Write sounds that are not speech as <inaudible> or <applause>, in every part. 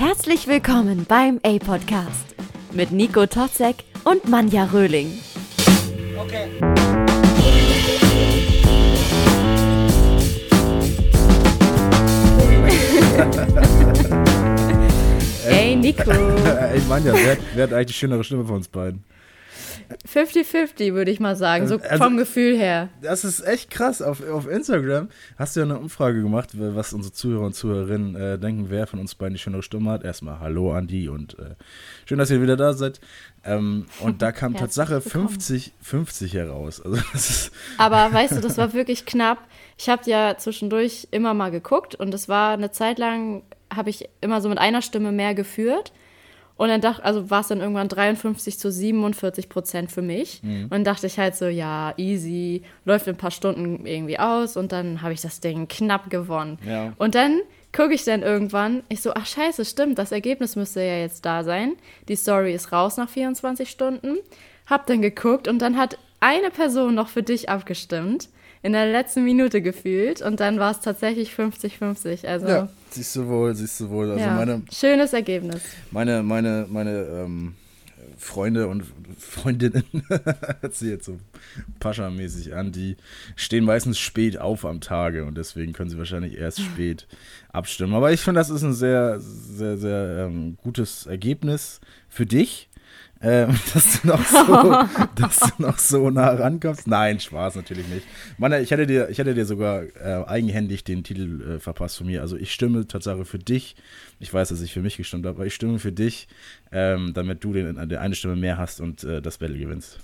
Herzlich willkommen beim A-Podcast mit Nico Totzek und Manja Röhling. Okay. Ey, Nico. <laughs> Ey, Manja, wer, wer hat eigentlich die schönere Stimme von uns beiden? 50-50, würde ich mal sagen, so also, vom Gefühl her. Das ist echt krass. Auf, auf Instagram hast du ja eine Umfrage gemacht, was unsere Zuhörer und Zuhörerinnen äh, denken, wer von uns beiden die schönere Stimme hat. Erstmal Hallo an die und äh, schön, dass ihr wieder da seid. Ähm, und da kam <laughs> Tatsache 50-50 heraus. Also, <laughs> Aber weißt du, das war wirklich knapp. Ich habe ja zwischendurch immer mal geguckt und es war eine Zeit lang, habe ich immer so mit einer Stimme mehr geführt. Und dann dachte, also war es dann irgendwann 53 zu 47 Prozent für mich. Mhm. Und dann dachte ich halt so, ja, easy, läuft in ein paar Stunden irgendwie aus und dann habe ich das Ding knapp gewonnen. Ja. Und dann gucke ich dann irgendwann, ich so, ach scheiße, stimmt, das Ergebnis müsste ja jetzt da sein. Die Story ist raus nach 24 Stunden. Hab dann geguckt und dann hat eine Person noch für dich abgestimmt in der letzten Minute gefühlt und dann war es tatsächlich 50-50. Also ja, siehst du wohl, siehst du wohl. Also ja, meine, schönes Ergebnis. Meine, meine, meine ähm, Freunde und Freundinnen, <laughs> hört sich jetzt so Pascha-mäßig an, die stehen meistens spät auf am Tage und deswegen können sie wahrscheinlich erst spät abstimmen. Aber ich finde, das ist ein sehr, sehr, sehr ähm, gutes Ergebnis für dich ähm, <laughs> dass, du noch so, <laughs> dass du noch so nah rankommst. Nein, Spaß natürlich nicht. Mann, ich hätte dir, ich hätte dir sogar äh, eigenhändig den Titel äh, verpasst von mir. Also ich stimme Tatsache für dich. Ich weiß, dass ich für mich gestimmt habe, aber ich stimme für dich, ähm, damit du den, den eine Stimme mehr hast und äh, das Battle gewinnst.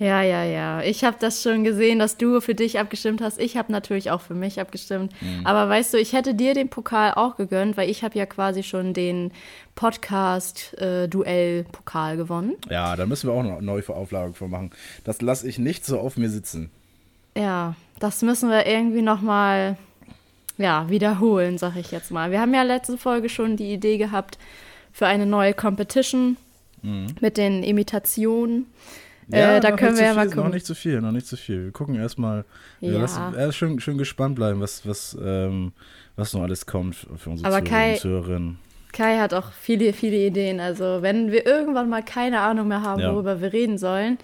Ja, ja, ja. Ich habe das schon gesehen, dass du für dich abgestimmt hast. Ich habe natürlich auch für mich abgestimmt. Mhm. Aber weißt du, ich hätte dir den Pokal auch gegönnt, weil ich habe ja quasi schon den Podcast-Duell-Pokal gewonnen. Ja, da müssen wir auch noch eine neue Auflage von machen. Das lasse ich nicht so auf mir sitzen. Ja, das müssen wir irgendwie noch mal ja, wiederholen, sag ich jetzt mal. Wir haben ja letzte Folge schon die Idee gehabt für eine neue Competition mhm. mit den Imitationen. Ja, äh, da können wir ja mal gucken. Noch nicht zu viel, noch nicht zu viel. Wir gucken erstmal. Ja. Lassen, erst schön, schön gespannt bleiben, was, was, ähm, was noch alles kommt für unsere Aber Kai, Zuhörerinnen. Kai hat auch viele, viele Ideen. Also, wenn wir irgendwann mal keine Ahnung mehr haben, ja. worüber wir reden sollen,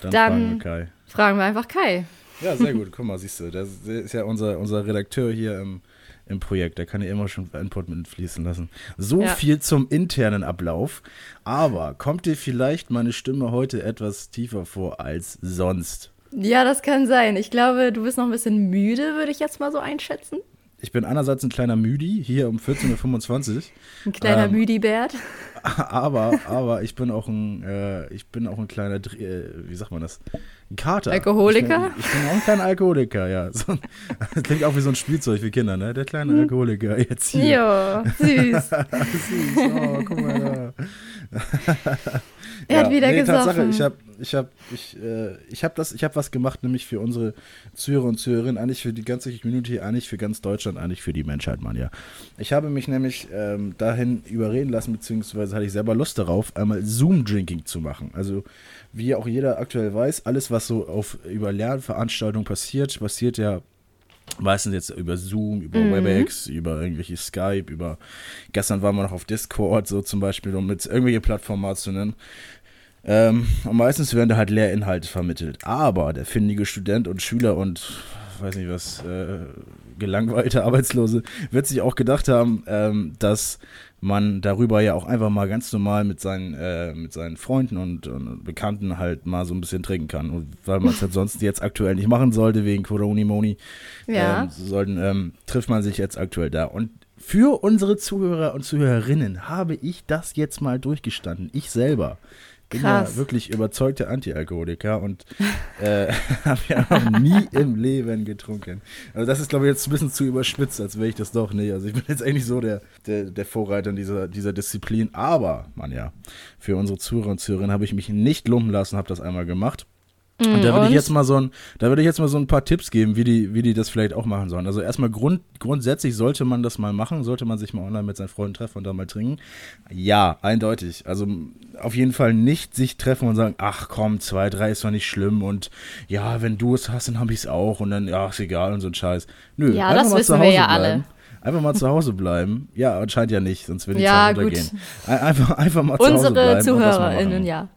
dann, dann fragen, wir fragen wir einfach Kai. Ja, sehr gut. Guck mal, siehst du, der ist ja unser, unser Redakteur hier im im Projekt. Da kann ich immer schon Input mit fließen lassen. So ja. viel zum internen Ablauf. Aber kommt dir vielleicht meine Stimme heute etwas tiefer vor als sonst? Ja, das kann sein. Ich glaube, du bist noch ein bisschen müde, würde ich jetzt mal so einschätzen. Ich bin einerseits ein kleiner Müdi, hier um 14.25 Uhr. Ein kleiner ähm, Müdi-Bert. Aber, aber ich bin auch ein, äh, ich bin auch ein kleiner, äh, wie sagt man das? Ein Kater. Alkoholiker? Ich bin, ich bin auch ein kleiner Alkoholiker, ja. So, das klingt auch wie so ein Spielzeug für Kinder, ne? Der kleine hm. Alkoholiker jetzt hier. Ja, süß. <laughs> süß, oh, guck mal da. <laughs> Er ja, hat wieder nee, gesoffen. Tatsache, ich habe ich hab, ich, äh, ich hab das, ich hab was gemacht, nämlich für unsere Zuhörer und Zuhörerinnen, eigentlich für die ganze Community, eigentlich für ganz Deutschland, eigentlich für die Menschheit, Mann, ja. Ich habe mich nämlich ähm, dahin überreden lassen, beziehungsweise hatte ich selber Lust darauf, einmal Zoom-Drinking zu machen. Also, wie auch jeder aktuell weiß, alles, was so auf, über Lernveranstaltungen passiert, passiert ja meistens jetzt über Zoom, über mhm. WebEx, über irgendwelche Skype, über gestern waren wir noch auf Discord, so zum Beispiel, um mit irgendwelche Plattformen mal zu nennen. Ähm, und meistens werden da halt Lehrinhalte vermittelt. Aber der findige Student und Schüler und weiß nicht was, äh, gelangweilte Arbeitslose wird sich auch gedacht haben, ähm, dass man darüber ja auch einfach mal ganz normal mit seinen, äh, mit seinen Freunden und, und, Bekannten halt mal so ein bisschen trinken kann. Und weil man es halt sonst jetzt aktuell nicht machen sollte, wegen Corona-Moni, ja. ähm, sollten, ähm, trifft man sich jetzt aktuell da. Und für unsere Zuhörer und Zuhörerinnen habe ich das jetzt mal durchgestanden. Ich selber bin Krass. ja wirklich überzeugter Antialkoholiker und äh, <laughs> habe ja noch nie im Leben getrunken. Also das ist, glaube ich, jetzt ein bisschen zu überspitzt, als wäre ich das doch nicht. Also ich bin jetzt eigentlich so der, der, der Vorreiter in dieser, dieser Disziplin. Aber, man ja, für unsere Zuhörer und Zuhörerinnen habe ich mich nicht lumpen lassen, habe das einmal gemacht. Und da würde ich jetzt mal so ein, da würde ich jetzt mal so ein paar Tipps geben, wie die, wie die das vielleicht auch machen sollen. Also erstmal Grund, grundsätzlich sollte man das mal machen, sollte man sich mal online mit seinen Freunden treffen und da mal trinken. Ja, eindeutig. Also auf jeden Fall nicht sich treffen und sagen, ach komm, zwei, drei ist doch nicht schlimm und ja, wenn du es hast, dann habe ich es auch und dann, ja, ist egal und so ein Scheiß. Nö, ja, das wissen wir ja bleiben. alle. Einfach mal zu Hause bleiben. Ja, anscheinend ja nicht, sonst würde ich Ja, ja, gut. gehen. Einfach, einfach mal zu Hause bleiben. Unsere ZuhörerInnen, ja.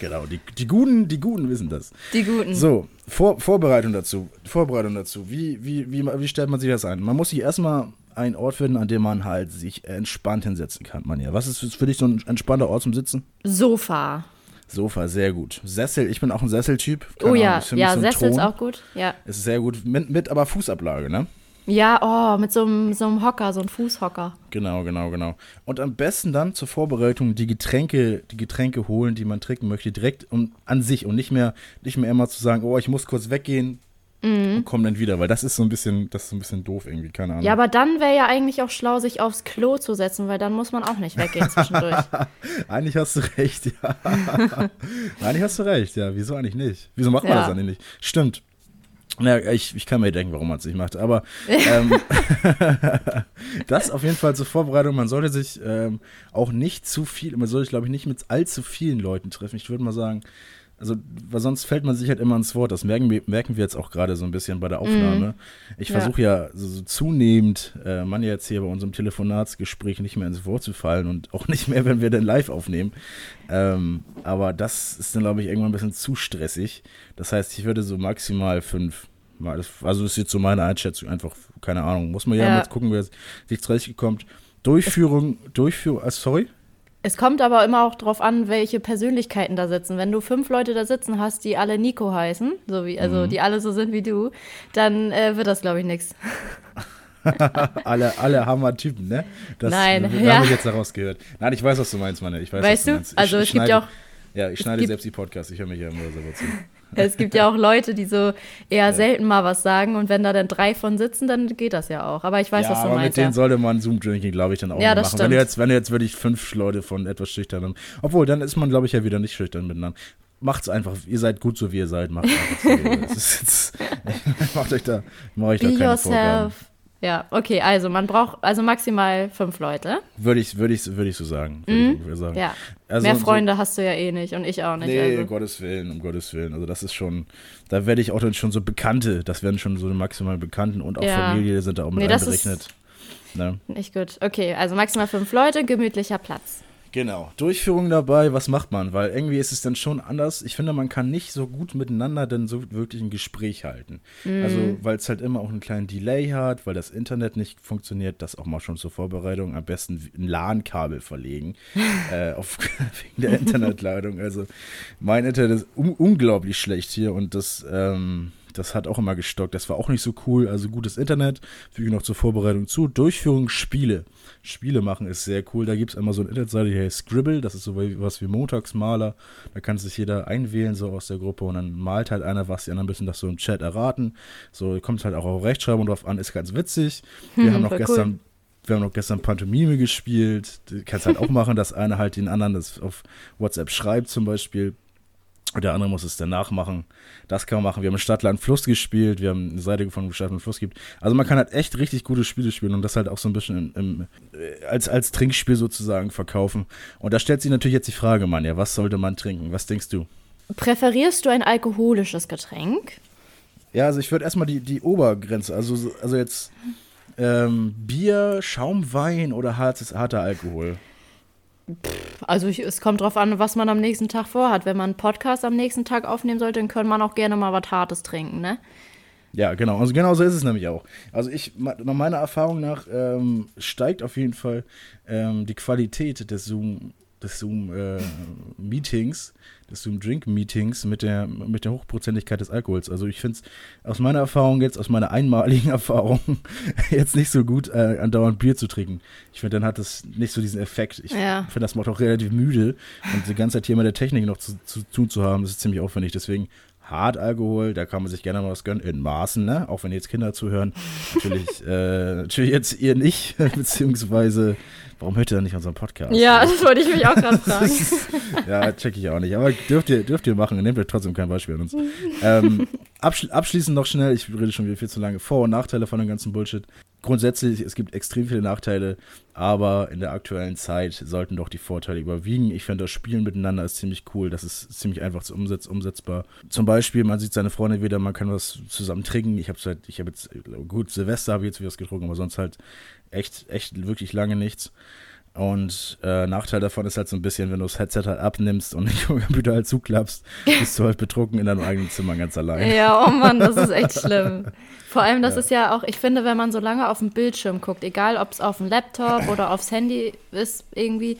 Genau, die, die, Guten, die Guten wissen das. Die Guten. So, Vor, Vorbereitung dazu. Vorbereitung dazu. Wie, wie, wie, wie stellt man sich das ein? Man muss sich erstmal einen Ort finden, an dem man halt sich entspannt hinsetzen kann, man ja. Was ist für dich so ein entspannter Ort zum Sitzen? Sofa. Sofa, sehr gut. Sessel, ich bin auch ein Sesseltyp. Oh Keine ja, Ahnung, ist ja, so Sessel ist Thron. auch gut. Ja. Ist sehr gut. Mit, mit aber Fußablage, ne? Ja, oh, mit so einem, so einem Hocker, so einem Fußhocker. Genau, genau, genau. Und am besten dann zur Vorbereitung die Getränke, die Getränke holen, die man trinken möchte, direkt und an sich und nicht mehr, nicht mehr immer zu sagen, oh, ich muss kurz weggehen und komm dann wieder, weil das ist so ein bisschen, das ist so ein bisschen doof irgendwie, keine Ahnung. Ja, aber dann wäre ja eigentlich auch schlau, sich aufs Klo zu setzen, weil dann muss man auch nicht weggehen zwischendurch. <laughs> Eigentlich hast du recht, ja. <laughs> eigentlich hast du recht, ja. Wieso eigentlich nicht? Wieso macht man Ja. das eigentlich nicht? Stimmt. Naja, ich, ich kann mir denken, warum man es nicht macht. Aber ähm, <laughs> <laughs> das auf jeden Fall zur Vorbereitung. Man sollte sich ähm, auch nicht zu viel, man sollte, glaube ich, nicht mit allzu vielen Leuten treffen. Ich würde mal sagen, also, weil sonst fällt man sich halt immer ins Wort. Das merken wir, merken wir jetzt auch gerade so ein bisschen bei der Aufnahme. Ich Mhm. Ja. versuche ja so, so zunehmend, äh, man ja jetzt hier bei unserem Telefonatsgespräch nicht mehr ins Wort zu fallen und auch nicht mehr, wenn wir dann live aufnehmen. Ähm, aber das ist dann, glaube ich, irgendwann ein bisschen zu stressig. Das heißt, ich würde so maximal fünf. mal- Also, das ist jetzt so meine Einschätzung. Einfach, keine Ahnung. Muss man ja, Ja. mal gucken, wer sich zurechtkommt. Durchführung, Durchführung, äh, sorry? Es kommt aber immer auch drauf an, welche Persönlichkeiten da sitzen. Wenn du fünf Leute da sitzen hast, die alle Nico heißen, so wie, also Mhm. die alle so sind wie du, dann äh, wird das, glaube ich, nichts. <laughs> alle, alle Hammer-Typen, ne? Das Nein, wir- ja. habe ich jetzt daraus gehört. Nein, ich weiß, was du meinst, Mann. Ich weiß, was Weißt du du? meinst. Ich- Also ich es gibt ja auch, Ja, ich schneide selbst die Podcasts. Ich höre mich ja immer selber zu. Es gibt ja auch Leute, die so eher selten mal was sagen und wenn da dann drei von sitzen, dann geht das ja auch. Aber ich weiß, ja, was du aber mit meinst. denen Ja. sollte man Zoom-Drinking, glaube ich, dann auch Ja, das machen. Wenn du, stimmt. jetzt, wenn du jetzt wirklich fünf Leute von etwas schüchternen. Obwohl, dann ist man, glaube ich, ja wieder nicht schüchtern miteinander. Macht's einfach. Ihr seid gut so, wie ihr seid. Macht einfach so. <laughs> <laughs> macht euch da, macht euch da Be keine Vorgaben. Ja, okay, also man braucht also maximal fünf Leute. Würde ich, würde ich, würde ich so sagen. Würde ich sagen. Mhm. Ja. Also Mehr so- Freunde hast du ja eh nicht und ich auch nicht. Nee, also. um Gottes Willen, um Gottes Willen. Also das ist schon, da werde ich auch dann schon so Bekannte, das werden schon so maximal Bekannten und auch Ja. Familie sind da auch mit Nee, einberechnet. Ne? Nicht gut. Okay, also maximal fünf Leute, gemütlicher Platz. Genau. Durchführung dabei, was macht man? Weil irgendwie ist es dann schon anders. Ich finde, man kann nicht so gut miteinander dann so wirklich ein Gespräch halten. Also, weil es halt immer auch einen kleinen Delay hat, weil das Internet nicht funktioniert, das auch mal schon zur Vorbereitung am besten ein LAN-Kabel verlegen, <laughs> äh, auf, <laughs> wegen der Internetleitung. Also, mein Internet ist un unglaublich schlecht hier und das, ähm, das hat auch immer gestockt. Das war auch nicht so cool. Also gutes Internet, füge noch zur Vorbereitung zu. Durchführung Spiele. Spiele machen ist sehr cool. Da gibt es immer so eine Internetseite, die heißt Scribble. Das ist so was wie Montagsmaler. Da kann sich jeder einwählen, so aus der Gruppe. Und dann malt halt einer was, die anderen müssen das so im Chat erraten. So kommt halt auch auf Rechtschreibung drauf an. Ist ganz witzig. Wir Hm, haben noch gestern. Wir haben noch gestern Pantomime gespielt. Du kannst halt auch <laughs> machen, dass einer halt den anderen das auf WhatsApp schreibt zum Beispiel. Der andere muss es dann nachmachen. Das kann man machen. Wir haben Stadtland Fluss gespielt. Wir haben eine Seite gefunden, wo Stadtland Fluss gibt. Also man kann halt echt richtig gute Spiele spielen und das halt auch so ein bisschen im, im, äh, als, als Trinkspiel sozusagen verkaufen. Und da stellt sich natürlich jetzt die Frage, Mann, ja, was sollte man trinken? Was denkst du? Präferierst du ein alkoholisches Getränk? Ja, also ich würde erstmal die, die Obergrenze, also, so- also jetzt ähm, Bier, Schaumwein oder hartes, harter Alkohol. Also ich, es kommt drauf an, was man am nächsten Tag vorhat. Wenn man einen Podcast am nächsten Tag aufnehmen sollte, dann kann man auch gerne mal was Hartes trinken, ne? Ja, genau. Also genau so ist es nämlich auch. Also ich, nach meiner Erfahrung nach, ähm, steigt auf jeden Fall ähm, die Qualität des Zoom, des Zoom äh, Meetings, Zoom Drink Meetings mit der, mit der Hochprozentigkeit des Alkohols. Also ich finde es aus meiner Erfahrung jetzt, aus meiner einmaligen <laughs> Erfahrung, <laughs> jetzt nicht so gut, äh, andauernd Bier zu trinken. Ich finde, dann hat das nicht so diesen Effekt. Ich Ja. finde, das macht auch relativ müde. Und die ganze Zeit hier mit der Technik noch zu, zu tun zu haben, das ist ziemlich aufwendig. Deswegen Hartalkohol, da kann man sich gerne mal was gönnen, in Maßen, ne? Auch wenn jetzt Kinder zuhören. Natürlich, äh, natürlich jetzt ihr nicht, <laughs> beziehungsweise, warum hört ihr dann nicht unseren Podcast? Ja, <laughs> das wollte ich mich auch gerade fragen. <laughs> ja, check ich auch nicht. Aber dürft ihr, dürft ihr machen, nehmt euch trotzdem kein Beispiel an uns. ähm, abschli abschließend noch schnell, ich rede schon wieder viel zu lange, Vor- und Nachteile von dem ganzen Bullshit. Grundsätzlich, es gibt extrem viele Nachteile, aber in der aktuellen Zeit sollten doch die Vorteile überwiegen. Ich finde, das Spielen miteinander ist ziemlich cool. Das ist ziemlich einfach zu umsetz umsetzbar. Zum Beispiel, man sieht seine Freunde wieder, man kann was zusammen trinken. Ich habe seit, ich habe jetzt, gut, Silvester habe ich jetzt wieder was getrunken, aber sonst halt echt, echt wirklich lange nichts. Und äh, Nachteil davon ist halt so ein bisschen, wenn du das Headset halt abnimmst und den <laughs> Computer halt zuklappst, bist du halt betrunken in deinem eigenen Zimmer ganz allein. Ja, oh Mann, das ist echt <laughs> schlimm. Vor allem, das ja. ist ja auch, ich finde, wenn man so lange auf dem Bildschirm guckt, egal ob es auf dem Laptop oder aufs Handy ist, irgendwie,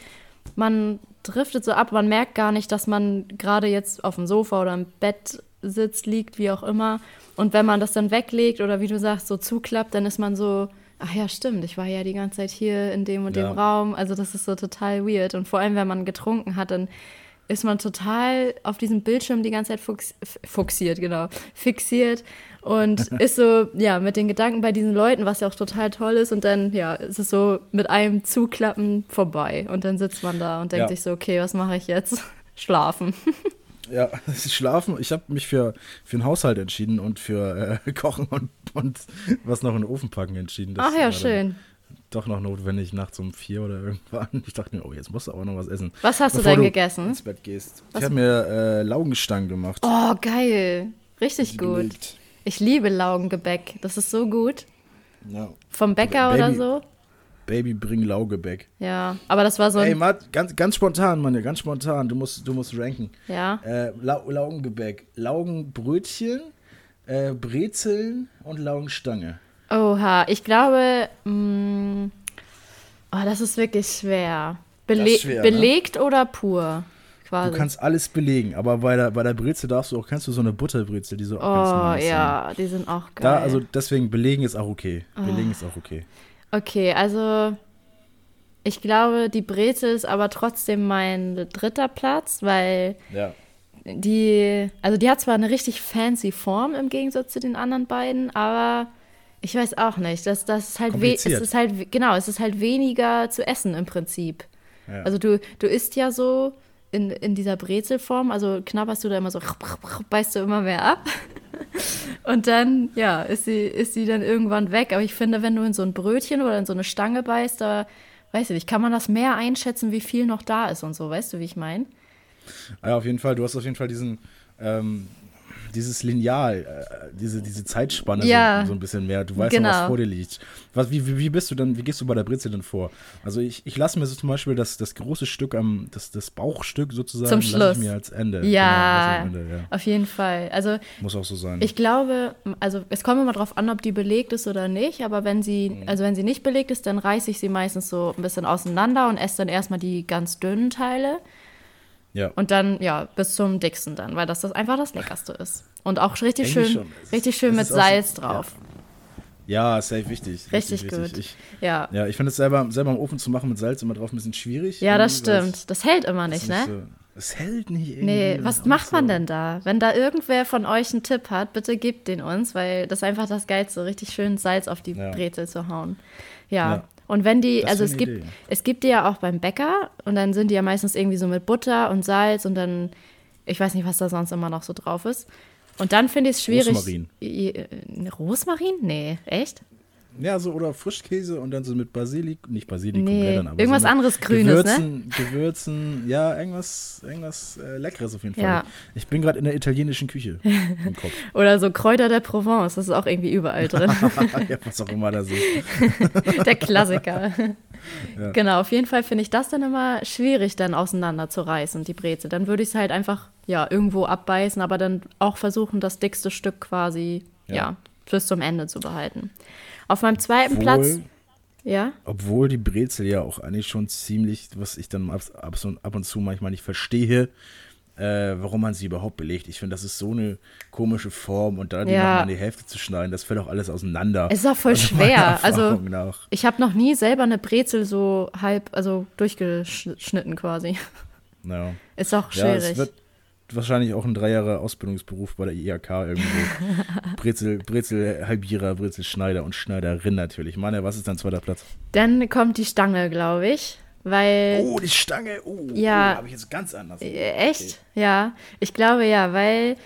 man driftet so ab, man merkt gar nicht, dass man gerade jetzt auf dem Sofa oder im Bett sitzt, liegt, wie auch immer. Und wenn man das dann weglegt oder wie du sagst, so zuklappt, dann ist man so, ach ja, stimmt, ich war ja die ganze Zeit hier in dem und ja. dem Raum. Also das ist so total weird. Und vor allem, wenn man getrunken hat, dann ist man total auf diesem Bildschirm die ganze Zeit fuchsiert, genau, fixiert und <laughs> ist so, ja, mit den Gedanken bei diesen Leuten, was ja auch total toll ist. Und dann, ja, ist es so mit einem Zuklappen vorbei. Und dann sitzt man da und denkt ja. sich so, okay, was mache ich jetzt? <laughs> Schlafen. <laughs> Ja, <laughs> schlafen. Ich habe mich für, für einen Haushalt entschieden und für äh, <laughs> Kochen und, und was noch in den Ofen packen entschieden. Das Ach ja, schön. Doch noch notwendig nachts um vier oder irgendwann. Ich dachte mir, oh, jetzt musst du aber noch was essen. Was hast du denn du gegessen? Ins Bett gehst. Was? Ich habe mir äh, Laugenstangen gemacht. Oh, geil. Richtig gut. Gelegt. Ich liebe Laugengebäck. Das ist so gut. Ja. Vom Bäcker Baby, oder so. Baby, bring Laugebäck. Ja, aber das war so. Ey, Matt, ganz, ganz spontan, Mann, ganz spontan. Du musst, du musst ranken. Ja. Äh, La Laugengebäck. Laugenbrötchen, äh, Brezeln und Laugenstange. Oha, ich glaube, mh, mm, oh, das ist wirklich schwer. Bele ist schwer, ne? belegt ne? oder pur? Quasi. Du kannst alles belegen, aber bei der, bei der Brezel darfst du auch, kennst du so eine Butterbrezel, die so Oh, ja, die sind auch geil. Da, also deswegen, belegen ist auch okay. Belegen oh. ist auch okay. Okay, also ich glaube, die Brezel ist aber trotzdem mein dritter Platz, weil ja. die, also die hat zwar eine richtig fancy Form im Gegensatz zu den anderen beiden, aber ich weiß auch nicht. Das, das ist halt, es ist halt, genau, es ist halt weniger zu essen im Prinzip. Ja. Also du, du isst ja so in, in dieser Brezelform, also knabberst du da immer so, beißt du immer mehr ab. <laughs> Und dann, ja, ist sie, ist sie dann irgendwann weg. Aber ich finde, wenn du in so ein Brötchen oder in so eine Stange beißt, da, weiß ich nicht, kann man das mehr einschätzen, wie viel noch da ist und so. Weißt du, wie ich meine? Ja, auf jeden Fall. Du hast auf jeden Fall diesen, ähm, dieses Lineal, äh, diese, diese Zeitspanne ja, so, so, ein bisschen mehr. Du weißt genau. noch, was vor dir liegt. Was, wie, wie, wie bist du dann, wie gehst du bei der Brezel denn vor? Also ich, ich lasse mir so zum Beispiel das, das große Stück am, das, das Bauchstück sozusagen, zum Schluss. ich mir als Ende. Ja, genau, Ende, ja, auf jeden Fall. Also muss auch so sein. Ich glaube, also es kommt immer darauf an, ob die belegt ist oder nicht, aber wenn sie, mhm. also wenn sie nicht belegt ist, dann reiße ich sie meistens so ein bisschen auseinander und esse dann erstmal die ganz dünnen Teile. Ja. Und dann, ja, bis zum dicksten dann, weil das, das einfach das Leckerste ist. Und auch richtig Eigentlich schön, richtig schön mit Salz so, drauf. Ja. ja, safe wichtig. Richtig, richtig gut. Ich, ja. Ja, ich finde es selber, selber im Ofen zu machen mit Salz immer drauf ein bisschen schwierig. Ja, das stimmt. Das hält immer nicht, ne? So, es hält nicht irgendwie. Nee, was macht man so. denn da? Wenn da irgendwer von euch einen Tipp hat, bitte gebt den uns, weil das ist einfach das Geilste, richtig schön Salz auf die ja. Brezel zu hauen. Ja. ja. Und wenn die, das also es gibt, Idee. es gibt die ja auch beim Bäcker und dann sind die ja meistens irgendwie so mit Butter und Salz und dann, ich weiß nicht, was da sonst immer noch so drauf ist. Und dann finde ich es schwierig. Rosmarin. Rosmarin? Nee, echt? Ja, so oder Frischkäse und dann so mit Basilikum, nicht Basilikum, nee, Blättern, aber irgendwas so anderes Grünes, Gewürzen, ne? Gewürzen, ja, irgendwas, irgendwas äh, Leckeres auf jeden Fall. Ja. Ich bin gerade in der italienischen Küche im Kopf. <laughs> oder so Kräuter der Provence, das ist auch irgendwie überall drin. <laughs> ja, was auch immer das <laughs> ist. der Klassiker. Ja. Genau, auf jeden Fall finde ich das dann immer schwierig, dann auseinander zu reißen, die Breze. Dann würde ich es halt einfach, ja, irgendwo abbeißen, aber dann auch versuchen, das dickste Stück quasi, ja, ja bis zum Ende zu behalten. Auf meinem zweiten obwohl, Platz. Ja. Obwohl die Brezel ja auch eigentlich schon ziemlich, was ich dann ab, ab und zu manchmal nicht verstehe, äh, warum man sie überhaupt belegt. Ich finde, das ist so eine komische Form und da die ja. nochmal in die Hälfte zu schneiden, das fällt auch alles auseinander. Es ist auch voll also schwer. Also nach. ich habe noch nie selber eine Brezel so halb, also durchgeschnitten quasi. Ja. Ist auch schwierig. Ja, wahrscheinlich auch ein drei Jahre Ausbildungsberuf bei der IHK irgendwo. <laughs> Brezel, Brezel Halbierer, Brezel Schneider und Schneiderin natürlich. Meine, was ist dein zweiter Platz? Dann kommt die Stange, glaube ich. Weil. Oh, die Stange. Oh, ja. Oh, habe ich jetzt ganz anders. Äh, echt? Okay. Ja. Ich glaube ja, weil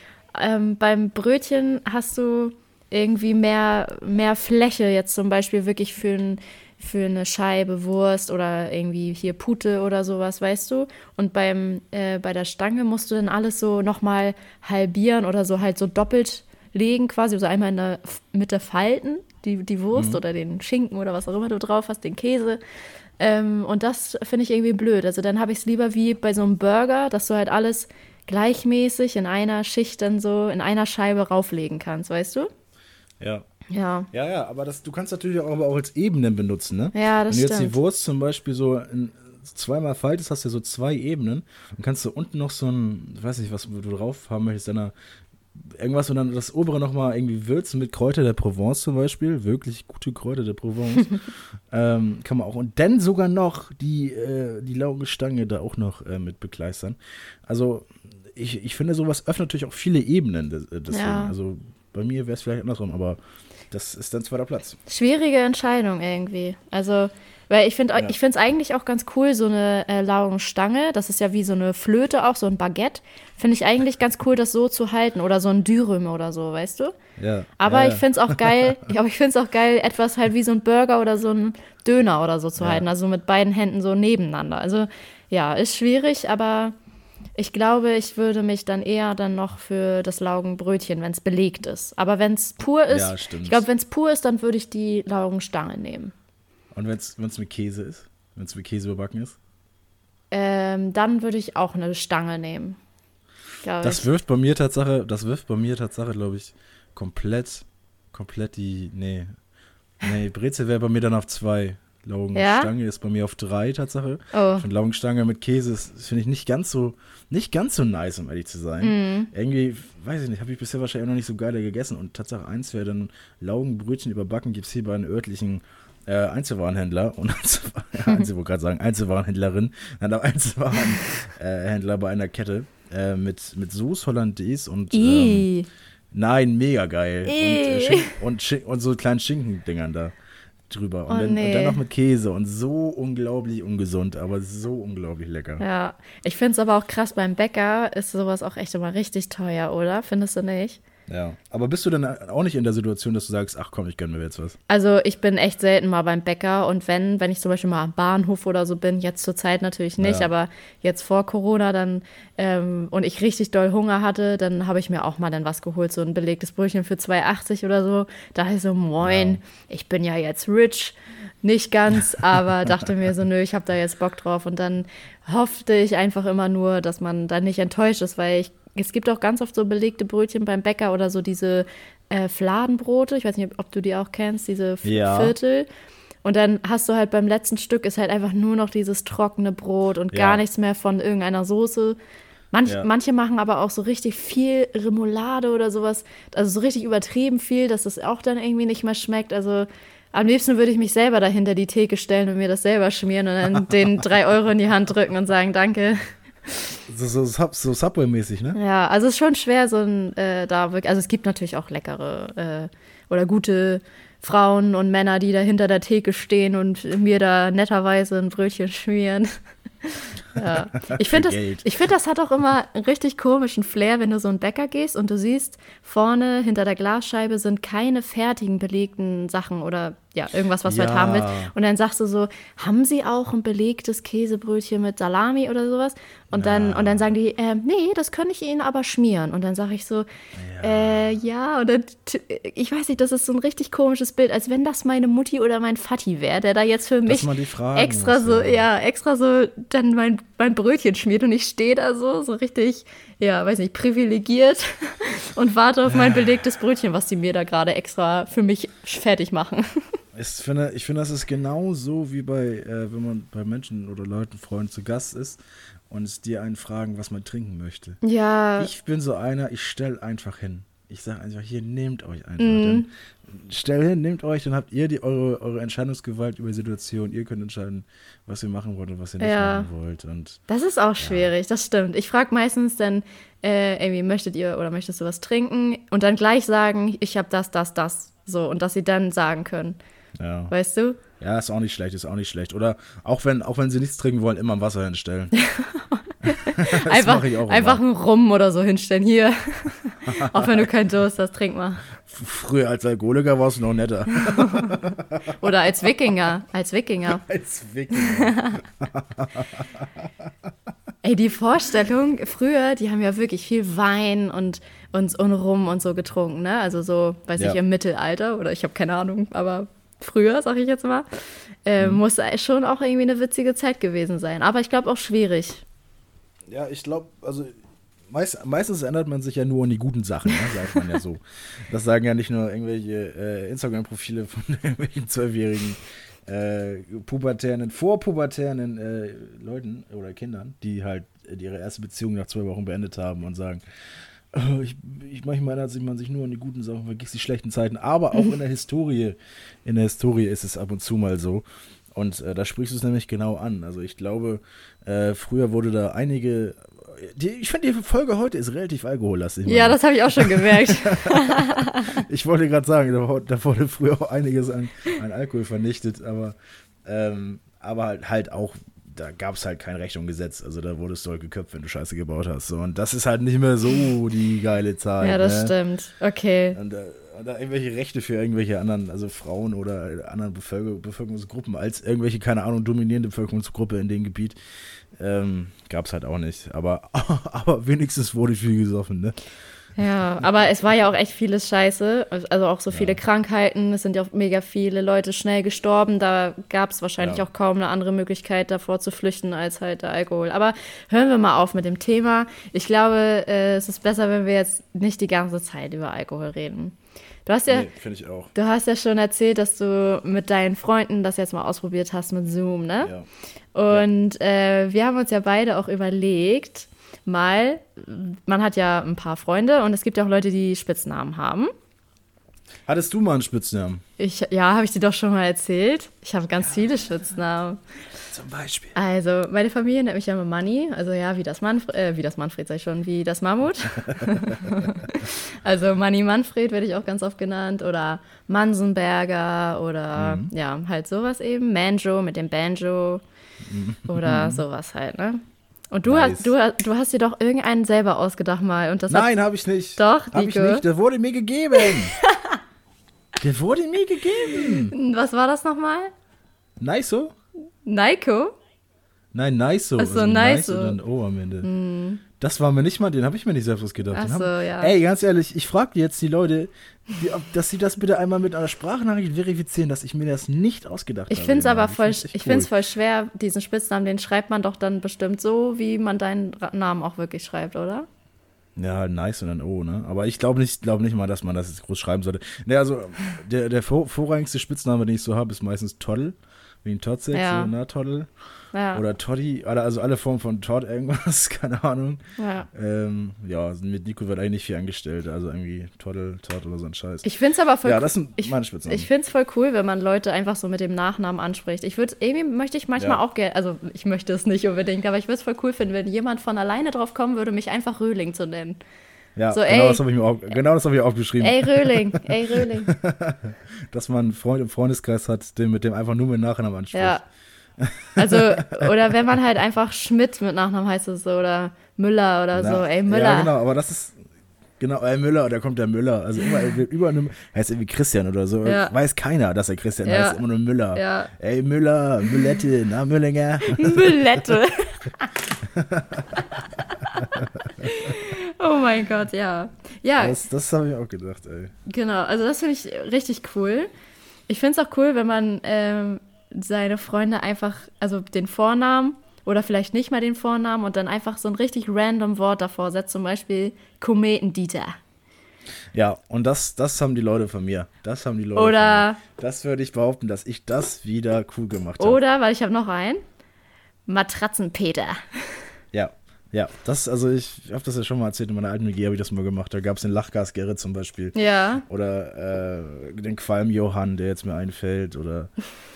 ähm, beim Brötchen hast du irgendwie mehr, mehr Fläche jetzt zum Beispiel wirklich für ein für eine Scheibe Wurst oder irgendwie hier Pute oder sowas, weißt du? Und beim, äh, bei der Stange musst du dann alles so nochmal halbieren oder so halt so doppelt legen quasi, also einmal in der Mitte falten, die, die Wurst mhm. oder den Schinken oder was auch immer du drauf hast, den Käse. Ähm, und das finde ich irgendwie blöd. Also dann habe ich es lieber wie bei so einem Burger, dass du halt alles gleichmäßig in einer Schicht dann so in einer Scheibe rauflegen kannst, weißt du? Ja. Ja. Ja, ja, aber das, du kannst natürlich auch, aber auch als Ebenen benutzen, ne? Ja, das Wenn du jetzt die Wurst zum Beispiel so in, zweimal faltest, hast du so zwei Ebenen und kannst du unten noch so ein, ich weiß nicht, was du drauf haben möchtest, deiner irgendwas und dann das obere nochmal irgendwie würzen mit Kräuter der Provence zum Beispiel, wirklich gute Kräuter der Provence, <laughs> ähm, kann man auch. Und dann sogar noch die, äh, die Laugenstange da auch noch äh, mit bekleistern. Also ich, ich finde, sowas öffnet natürlich auch viele Ebenen. Äh, deswegen. Ja. Also bei mir wäre es vielleicht andersrum, aber das ist dann zweiter Platz. Schwierige Entscheidung irgendwie. Also, weil ich finde ja. es eigentlich auch ganz cool, so eine äh, Laugenstange, das ist ja wie so eine Flöte auch, so ein Baguette. Finde ich eigentlich ganz cool, das so zu halten. Oder so ein Dürüm oder so, weißt du? Ja. Aber ja, ich finde es auch geil, aber <laughs> ich finde es auch geil, etwas halt wie so ein Burger oder so ein Döner oder so zu halten. Also mit beiden Händen so nebeneinander. Also ja, ist schwierig, aber ich glaube, ich würde mich dann eher dann noch für das Laugenbrötchen, wenn es belegt ist. Aber wenn es pur ist, ja, ich glaube, wenn es pur ist, dann würde ich die Laugenstange nehmen. Und wenn es mit Käse ist? Wenn es mit Käse überbacken ist? Ähm, dann würde ich auch eine Stange nehmen. Das ich. wirft bei mir Tatsache, das wirft bei mir Tatsache, glaube ich, komplett, komplett die, nee. Nee, Brezel wäre bei mir dann auf zwei. Laugenstange ja? ist bei mir auf drei Tatsache. Oh. Und Laugenstange mit Käse finde ich nicht ganz so, nicht ganz so nice, um ehrlich zu sein. Mm. Irgendwie, weiß ich nicht, habe ich bisher wahrscheinlich noch nicht so geil gegessen. Und Tatsache eins wäre dann Laugenbrötchen überbacken, gibt es hier bei einem örtlichen äh, Einzelwarenhändler und <laughs> ja, Einzel, wollte gerade sagen, Einzelwarenhändlerin, dann auch Einzelwarenhändler bei einer Kette äh, mit, mit Sauce Hollandaise und ähm, nein, mega geil. Und, äh, und, und, so kleinen Schinkendingern da drüber. Und, oh, dann, nee. und, dann, noch mit Käse und so unglaublich ungesund, aber so unglaublich lecker. Ja, ich finde es aber auch krass, beim Bäcker ist sowas auch echt immer richtig teuer, oder? Findest du nicht? Ja, aber bist du denn auch nicht in der Situation, dass du sagst, ach komm, ich gönne mir jetzt was? Also ich bin echt selten mal beim Bäcker und wenn, wenn ich zum Beispiel mal am Bahnhof oder so bin, jetzt zur Zeit natürlich nicht, ja. aber jetzt vor Corona dann ähm, und ich richtig doll Hunger hatte, dann habe ich mir auch mal dann was geholt, so ein belegtes Brötchen für 2,80 oder so. Da ich so, moin, ja. ich bin ja jetzt rich, nicht ganz, aber <laughs> dachte mir so, nö, ich habe da jetzt Bock drauf und dann hoffte ich einfach immer nur, dass man dann nicht enttäuscht ist, weil ich es gibt auch ganz oft so belegte Brötchen beim Bäcker oder so diese äh, Fladenbrote. Ich weiß nicht, ob du die auch kennst, diese ja. Viertel. Und dann hast du halt beim letzten Stück ist halt einfach nur noch dieses trockene Brot und ja. gar nichts mehr von irgendeiner Soße. Manch, ja. Manche machen aber auch so richtig viel Remoulade oder sowas, also so richtig übertrieben viel, dass es auch dann irgendwie nicht mehr schmeckt. Also am liebsten würde ich mich selber dahinter die Theke stellen und mir das selber schmieren und dann den <laughs> drei Euro in die Hand drücken und sagen, danke. So, so, so Subway-mäßig, ne? Ja, also es ist schon schwer, so ein äh, da wirklich. Also es gibt natürlich auch leckere äh, oder gute Frauen und Männer, die da hinter der Theke stehen und mir da netterweise ein Brötchen schmieren. <laughs> <laughs> ja. Ich finde, das, find, das hat auch immer einen richtig komischen Flair, wenn du so einen Bäcker gehst und du siehst, vorne hinter der Glasscheibe sind keine fertigen belegten Sachen oder ja, irgendwas, was ja. du halt haben willst. Und dann sagst du so, haben sie auch ein belegtes Käsebrötchen mit Salami oder sowas? Und, ja. dann, und dann sagen die, äh, nee, das kann ich ihnen aber schmieren. Und dann sage ich so, ja. äh, ja, und dann, ich weiß nicht, das ist so ein richtig komisches Bild, als wenn das meine Mutti oder mein Vati wäre, der da jetzt für mich extra muss, so, ja. extra so dann mein, mein Brötchen schmiert und ich stehe da so, so richtig, ja, weiß nicht, privilegiert <laughs> und warte auf mein belegtes Brötchen, was sie mir da gerade extra für mich fertig machen. <laughs> Ich finde, ich finde, das ist genau so wie bei, äh, wenn man bei Menschen oder Leuten, Freunden zu Gast ist und es dir einen fragen, was man trinken möchte. Ja. Ich bin so einer, ich stelle einfach hin. Ich sage einfach, hier, nehmt euch einfach. Mhm. Stell hin, nehmt euch, dann habt ihr die, eure, eure Entscheidungsgewalt über die Situation. Ihr könnt entscheiden, was ihr machen wollt und was ihr nicht ja. machen wollt. Und, das ist auch schwierig, ja. das stimmt. Ich frage meistens dann, äh, irgendwie, möchtet ihr oder möchtest du was trinken? Und dann gleich sagen, ich habe das, das, das. So, und dass sie dann sagen können. Ja. Weißt du? Ja, ist auch nicht schlecht, ist auch nicht schlecht. Oder auch wenn, auch wenn sie nichts trinken wollen, immer Wasser hinstellen. <laughs> <laughs> einfach einfach ein Rum oder so hinstellen. Hier. <laughs> auch wenn du keinen Durst hast, trink mal. Früher als Alkoholiker warst du noch netter. <laughs> Oder als Wikinger. Als Wikinger. als Wikinger. Ey, die Vorstellung, früher, die haben ja wirklich viel Wein und, und, und Rum und so getrunken, ne? Also so, weiß Ja. ich, im Mittelalter oder ich habe keine Ahnung, aber früher, sag ich jetzt mal, äh, Mhm. muss schon auch irgendwie eine witzige Zeit gewesen sein. Aber ich glaube auch schwierig. Ja, ich glaube, also meist, meistens erinnert man sich ja nur an die guten Sachen, ne, sagt man ja so. <laughs> Das sagen ja nicht nur irgendwelche äh, Instagram-Profile von <laughs> irgendwelchen zwölfjährigen äh, pubertären, vorpubertären äh, Leuten oder Kindern, die halt ihre erste Beziehung nach zwei Wochen beendet haben und sagen, "Oh, ich, ich manchmal erinnert sich man sich nur an die guten Sachen, vergisst die schlechten Zeiten, aber auch in der <laughs> Historie, in der Historie ist es ab und zu mal so. Und äh, da sprichst du es nämlich genau an. Also ich glaube, äh, früher wurde da einige. Die, ich finde, die Folge heute ist relativ alkohollastig. Ja, das habe ich auch schon gemerkt. <laughs> Ich wollte gerade sagen, da, da wurde früher auch einiges an, an Alkohol vernichtet, aber, ähm, aber halt, halt auch, da gab es halt kein Recht und Gesetz. Also da wurdest du halt geköpft, wenn du Scheiße gebaut hast. So, und das ist halt nicht mehr so die geile Zeit. ja, das ne? stimmt. Okay. Und, äh, da irgendwelche Rechte für irgendwelche anderen, also Frauen oder anderen Bevölker Bevölkerungsgruppen als irgendwelche, keine Ahnung, dominierende Bevölkerungsgruppe in dem Gebiet, ähm, gab es halt auch nicht. Aber, <laughs> aber wenigstens wurde viel gesoffen, ne? Ja, aber es war ja auch echt vieles Scheiße. Also auch so viele Ja. Krankheiten. Es sind ja auch mega viele Leute schnell gestorben. Da gab es wahrscheinlich Ja. auch kaum eine andere Möglichkeit, davor zu flüchten, als halt der Alkohol. Aber hören wir mal auf mit dem Thema. Ich glaube, äh, es ist besser, wenn wir jetzt nicht die ganze Zeit über Alkohol reden. Du hast ja, Nee, finde ich auch. du hast ja schon erzählt, dass du mit deinen Freunden das jetzt mal ausprobiert hast mit Zoom, ne? Ja. Und äh, wir haben uns ja beide auch überlegt, mal, man hat ja ein paar Freunde und es gibt ja auch Leute, die Spitznamen haben. Hattest du mal einen Spitznamen? Ich, ja, habe ich dir doch schon mal erzählt. Ich habe ganz viele Spitznamen. Zum Beispiel. Also, meine Familie nennt mich ja immer Money. Also ja, wie das Manfred, äh, wie das Manfred sag ich schon, wie das Mammut. <laughs> <laughs> also Money Manfred werde ich auch ganz oft genannt. Oder Mansenberger oder Mhm. ja, halt sowas eben. Manjo mit dem Banjo. Oder sowas halt, ne? Und du, Mhm. Nice. hast, du, hast- du hast dir doch irgendeinen selber ausgedacht mal. Und das Nein, habe ich nicht. Doch, Hab ich nicht. Der wurde mir gegeben. <laughs> Der wurde mir gegeben. was war das nochmal? Nice so? Nico? Nein, nice so. Ach so, Also nice und dann O am Ende. Das war mir nicht mal, den habe ich mir nicht selbst ausgedacht. Ach Den so, haben- ja. Ey, ganz ehrlich, ich frage jetzt die Leute, die, ob- dass sie das bitte einmal mit einer Sprachnachricht verifizieren, dass ich mir das nicht ausgedacht Ich habe. finde es aber Ich voll, find's echt ich find's cool. voll schwer, diesen Spitznamen, den schreibt man doch dann bestimmt so, wie man deinen Namen auch wirklich schreibt, oder? Ja, nice und dann O, ne? Aber ich glaube nicht, glaub nicht mal, dass man das jetzt groß schreiben sollte. Ne, also der, der vor, vorrangigste Spitzname, den ich so habe, ist meistens Toddle. Wie ein Totzek, Ja. so, na, Toddle. Ja. Oder Toddy, also alle Formen von Todd irgendwas, <laughs> keine Ahnung. ja. Ähm, ja, mit Nico wird eigentlich nicht viel angestellt, also irgendwie Toddle, Todd oder so ein Scheiß. Ich finde es aber voll ja, cool. das sind ich- meine Spitznamen. Ich finde es voll cool, wenn man Leute einfach so mit dem Nachnamen anspricht. Ich würde, irgendwie möchte ich manchmal Ja. auch gerne, also ich möchte es nicht unbedingt, aber ich würde es voll cool finden, wenn jemand von alleine drauf kommen würde, mich einfach Röhling zu nennen. ja, so, genau ey. das habe ich mir auch, genau das habe ich aufgeschrieben, Ey, Röhling, <laughs> ey, Röhling. dass man einen Freund im Freundeskreis hat, den mit dem einfach nur mit Nachnamen anspricht. Ja. Also, oder wenn man halt einfach Schmidt mit Nachnamen heißt es so, oder Müller oder Na, so, ey, Müller. Ja, genau, aber das ist genau, ey, Müller, da kommt der Müller. Also immer über einem heißt irgendwie Christian oder so. Ja. Weiß keiner, dass er Christian Ja. heißt, immer nur Müller. Ja. Ey, Müller, Müllette, na, Müllinger. Müllette. <laughs> oh mein Gott, ja. Ja, Das, das habe ich auch gedacht, ey. genau. Also das finde ich richtig cool. Ich finde es auch cool, wenn man ähm, seine Freunde einfach, also den Vornamen oder vielleicht nicht mal den Vornamen und dann einfach so ein richtig random Wort davor setzt, zum Beispiel Kometendieter. Ja, und das, das haben die Leute von mir. Das haben die Leute Oder- von mir. Das würde ich behaupten, dass ich das wieder cool gemacht habe. Oder, weil ich habe noch einen, Matratzenpeter. Ja, ja. Das, also ich habe das ja schon mal erzählt, in meiner alten WG habe ich das mal gemacht. Da gab es den Lachgas-Gerrit zum Beispiel. Ja. Oder äh, den Qualm-Johann, der jetzt mir einfällt. Oder <laughs>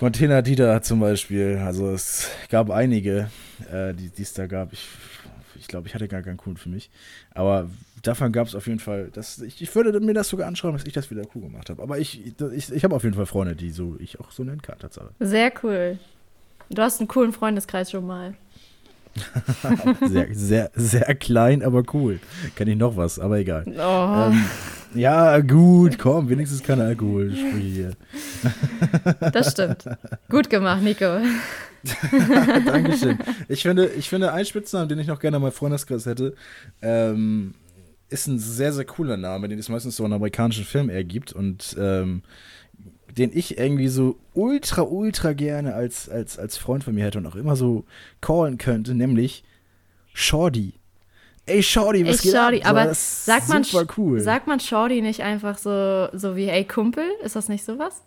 Container Dieter zum Beispiel. Also es gab einige, äh, die es da gab. Ich, ich glaube, ich hatte gar keinen coolen für mich. Aber davon gab es auf jeden Fall, das, ich, ich würde mir das sogar anschauen, dass ich das wieder cool gemacht habe. Aber ich, ich, ich habe auf jeden Fall Freunde, die so ich auch so nennen kann, Tatsache. Sehr cool. Du hast einen coolen Freundeskreis schon mal. Sehr, <laughs> sehr, sehr klein, aber cool. Kenne ich noch was, aber egal. Oh. Ähm, ja, gut, komm, wenigstens kein Alkohol. hier. <laughs> Das stimmt. Gut gemacht, Nico. <laughs> Dankeschön. Ich finde, ich finde, ein Spitznamen, den ich noch gerne meinem Freundeskreis hätte, ähm, ist ein sehr, sehr cooler Name, den es meistens so in amerikanischen Filmen ergibt und ähm, den ich irgendwie so ultra, ultra gerne als, als, als Freund von mir hätte und auch immer so callen könnte, nämlich Shorty. Ey, Shorty, was Ey, geht Shorty, ab? aber das sagt man, cool. sagt man Shorty nicht einfach so, so wie, ey, Kumpel? Ist das nicht sowas?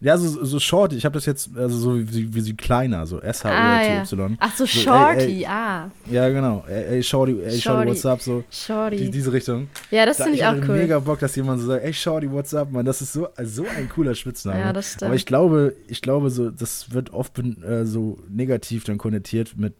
Ja, so, so Shorty, ich habe das jetzt, also so wie, wie sie kleiner, so Ah. S-H-O-R-T-Y. Ach so, So, ey, Shorty, ey. ah. Ja, genau. Ey, ey Shorty, ey, Shorty, Shorty. what's up, so. Shorty. Die, diese Richtung. ja, das Da- finde ich auch hätte cool. mega Bock, dass jemand so sagt, ey Shorty, what's up, man, das ist so, so ein cooler Spitzname. Ja, das stimmt. Aber ich glaube, ich glaube so, das wird oft äh, so negativ dann konnotiert mit,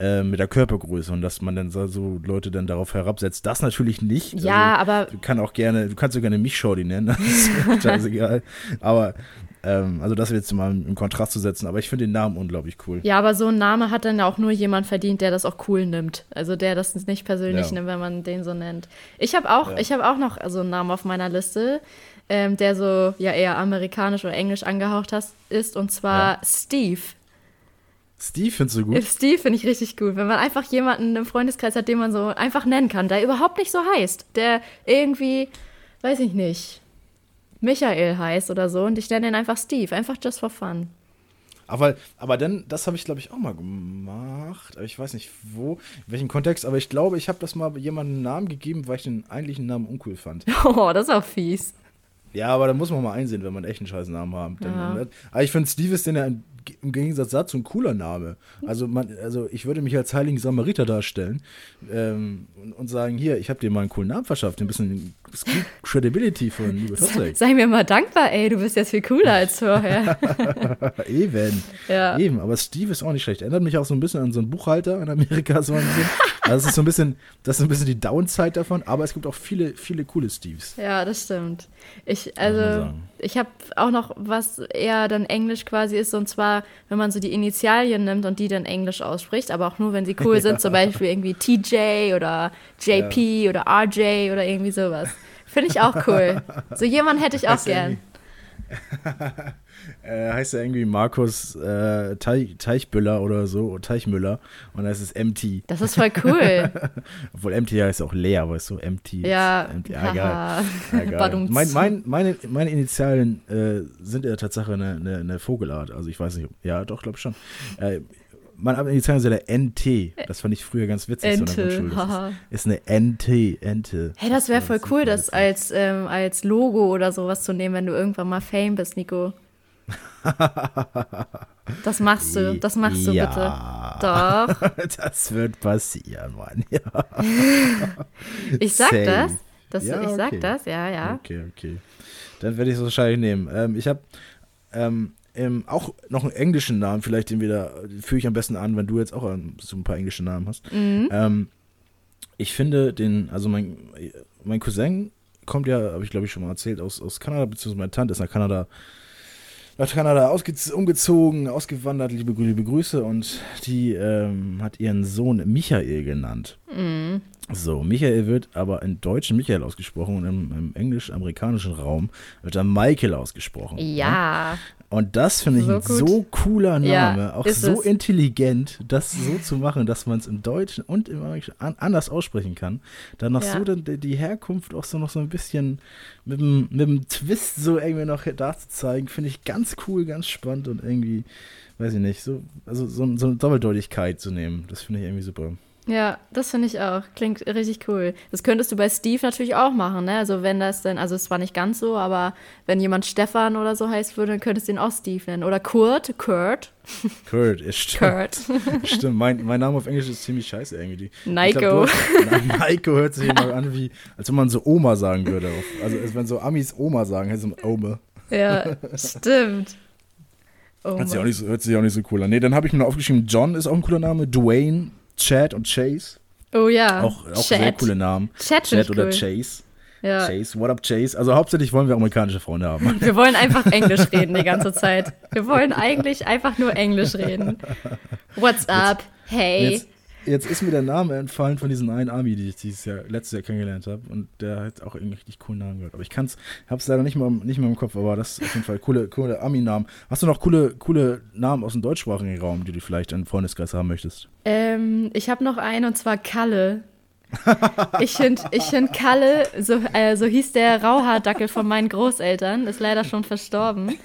äh, mit der Körpergröße und dass man dann so, Leute dann darauf herabsetzt. Das natürlich nicht. Ja, also, aber Du kannst auch gerne, du kannst so gerne mich Shorty nennen, <laughs> das ist <laughs> scheißegal. Aber, ähm, also das jetzt mal im Kontrast zu setzen, aber ich finde den Namen unglaublich cool. Ja, aber so ein Name hat dann ja auch nur jemand verdient, der das auch cool nimmt. Also der das nicht persönlich Ja. nimmt, wenn man den so nennt. Ich habe auch, Ja. ich habe auch noch so einen Namen auf meiner Liste, ähm, der so ja eher amerikanisch oder englisch angehaucht has, ist, und zwar Ja. Steve. Steve findest du gut? Steve finde ich richtig gut, wenn man einfach jemanden im Freundeskreis hat, den man so einfach nennen kann, der überhaupt nicht so heißt, der irgendwie, weiß ich nicht, Michael heißt oder so und ich nenne ihn einfach Steve, einfach just for fun. Aber, aber dann, das habe ich glaube ich auch mal gemacht, aber ich weiß nicht wo, in welchem Kontext, aber ich glaube, ich habe das mal jemandem einen Namen gegeben, weil ich den eigentlichen Namen uncool fand. <laughs> Oh, das ist auch fies. Ja, aber da muss man mal einsehen, wenn man echt einen scheiß Namen haben. Dann, Ja. Aber ich finde, Steve ist denn ja im, im Gegensatz dazu ein cooler Name. Also, man, also ich würde mich als heiligen Samariter darstellen ähm, und, und sagen, hier, ich habe dir mal einen coolen Namen verschafft, ein bisschen Credibility von Liebe Totzek. Sei mir mal dankbar, ey, du bist jetzt viel cooler als vorher. <laughs> Eben. ja. Eben, aber Steve ist auch nicht schlecht. Erinnert mich auch so ein bisschen an so einen Buchhalter in Amerika. So ein bisschen. Also das ist so ein bisschen, das ist ein bisschen die Downside davon, aber es gibt auch viele, viele coole Steves. Ja, das stimmt. Ich, also, ich habe auch noch, was eher dann Englisch quasi ist, und zwar, wenn man so die Initialien nimmt und die dann Englisch ausspricht, aber auch nur, wenn sie cool sind, <laughs> zum Beispiel irgendwie TJ oder JP oder RJ oder irgendwie sowas. Finde ich auch cool. So jemand hätte ich auch gern. <laughs> Äh, heißt ja irgendwie Markus äh, Teich, Teichbüller oder so, Teichmüller. Und das ist MT. Das ist voll cool. <laughs> Obwohl MT heißt auch leer, weißt du, MT. ja. MT. Ja, <laughs> egal. Badumts. mein, mein, meine, meine Initialen äh, sind ja Tatsache eine, eine, eine Vogelart. Also ich weiß nicht, ja, doch, glaube schon. Äh, meine Initialen sind der NT. Das fand ich früher ganz witzig. so Ente, haha. Das ist, ist eine NT, Ente. Hey, das wäre voll cool, das als, ähm, als Logo oder sowas zu nehmen, wenn du irgendwann mal Fame bist, Nico. <laughs> Das machst du, das machst du ja. bitte. Doch. <laughs> Das wird passieren, Mann. Ja. <laughs> Ich sag Safe. das. das Ja, ich sag okay. das, ja, ja. Okay, okay. Dann werde ich es wahrscheinlich nehmen. Ähm, ich habe ähm, ähm, auch noch einen englischen Namen, vielleicht den wieder, führe ich am besten an, wenn du jetzt auch ähm, so ein paar englische Namen hast. Mhm. Ähm, ich finde den, also mein, mein Cousin kommt ja, habe ich glaube ich schon mal erzählt, aus, aus Kanada, beziehungsweise meine Tante ist nach Kanada, nach Kanada umgezogen, ausgewandert, liebe, liebe Grüße und die ähm, hat ihren Sohn Michael genannt. Mhm. So, Michael wird aber im Deutschen Michael ausgesprochen und im, im englisch-amerikanischen Raum wird er Michael ausgesprochen. ne? Ja. Und das finde ich So ein gut. so cooler Name, Ja, auch so es. intelligent, das so zu machen, dass man es im Deutschen und im Englischen an, anders aussprechen kann. Dann noch Ja. so die, die Herkunft auch so noch so ein bisschen mit dem, mit dem Twist so irgendwie noch darzuzeigen, finde ich ganz cool, ganz spannend und irgendwie, weiß ich nicht, so, also so, so eine Doppeldeutigkeit zu nehmen, das finde ich irgendwie super. Ja, das finde ich auch. Klingt richtig cool. Das könntest du bei Steve natürlich auch machen, ne? Also wenn das dann, also es war nicht ganz so, aber wenn jemand Stefan oder so heißt würde, dann könntest du ihn auch Steve nennen. Oder Kurt, Kurt, Kurt, ist <laughs> stimmt. Kurt. <laughs> Stimmt, mein, mein Name auf Englisch ist ziemlich scheiße irgendwie. Ich Nico. glaub, du hast- <laughs> Na, Nico hört sich immer an, wie, als wenn man so Oma sagen würde. Also als wenn so Amis Oma sagen, heißt es Oma. ja, stimmt. Oh Hört sich, auch nicht so, hört sich auch nicht so cool an. Nee, dann habe ich mir noch aufgeschrieben, John ist auch ein cooler Name, Dwayne, Chad und Chase. oh ja. Auch, auch sehr coole Namen. Chad ich oder cool. Chase. Ja. Chase, what up Chase? Also hauptsächlich wollen wir amerikanische Freunde haben. <laughs> Wir wollen einfach Englisch reden die ganze Zeit. Wir wollen eigentlich einfach nur Englisch reden. What's up? Hey. Jetzt, jetzt ist mir der Name entfallen von diesem einen Ami, die ich dieses Jahr, letztes Jahr kennengelernt habe. Und der hat auch irgendwie richtig coolen Namen gehört. Aber ich kann's, hab's leider nicht mal, nicht mal im Kopf, aber das ist auf jeden Fall coole, coole Ami-Namen. Hast du noch coole, coole Namen aus dem deutschsprachigen Raum, die du vielleicht in Freundeskreis haben möchtest? Ähm, ich habe noch einen und zwar Kalle. Ich finde ich find Kalle, so, äh, so hieß der Rauhaardackel von meinen Großeltern, ist leider schon verstorben.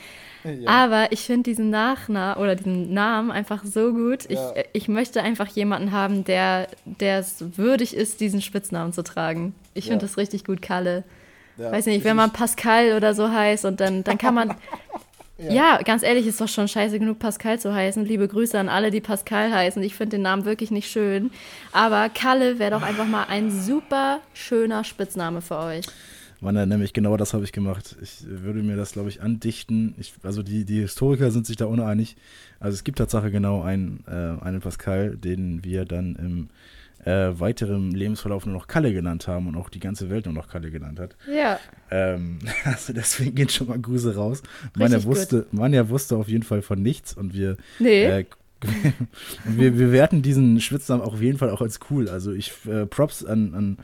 Ja. Aber ich finde diesen Nachnamen oder diesen Namen einfach so gut. Ich, ja. ich möchte einfach jemanden haben, der es würdig ist, diesen Spitznamen zu tragen. Ich finde ja. das richtig gut, Kalle. Weiß nicht, wenn man Pascal oder so heißt und dann, dann kann man. <laughs> ja. ganz ehrlich, ist doch schon scheiße genug, Pascal zu heißen. Liebe Grüße an alle, die Pascal heißen. Ich finde den Namen wirklich nicht schön. Aber Kalle wäre doch einfach mal ein super schöner Spitzname für euch. Wann nämlich genau das habe ich gemacht. Ich würde mir das, glaube ich, andichten. Ich, also die, die Historiker sind sich da uneinig. Also es gibt tatsächlich genau einen, äh, einen Pascal, den wir dann im äh, weiteren Lebensverlauf nur noch Kalle genannt haben und auch die ganze Welt nur noch Kalle genannt hat. Ja. Ähm, <laughs> also deswegen gehen schon mal Grüße raus. Manja wusste, Manja wusste auf jeden Fall von nichts und wir nee. äh, wir, wir werten diesen Spitznamen auch auf jeden Fall auch als cool. Also ich äh, Props an, an,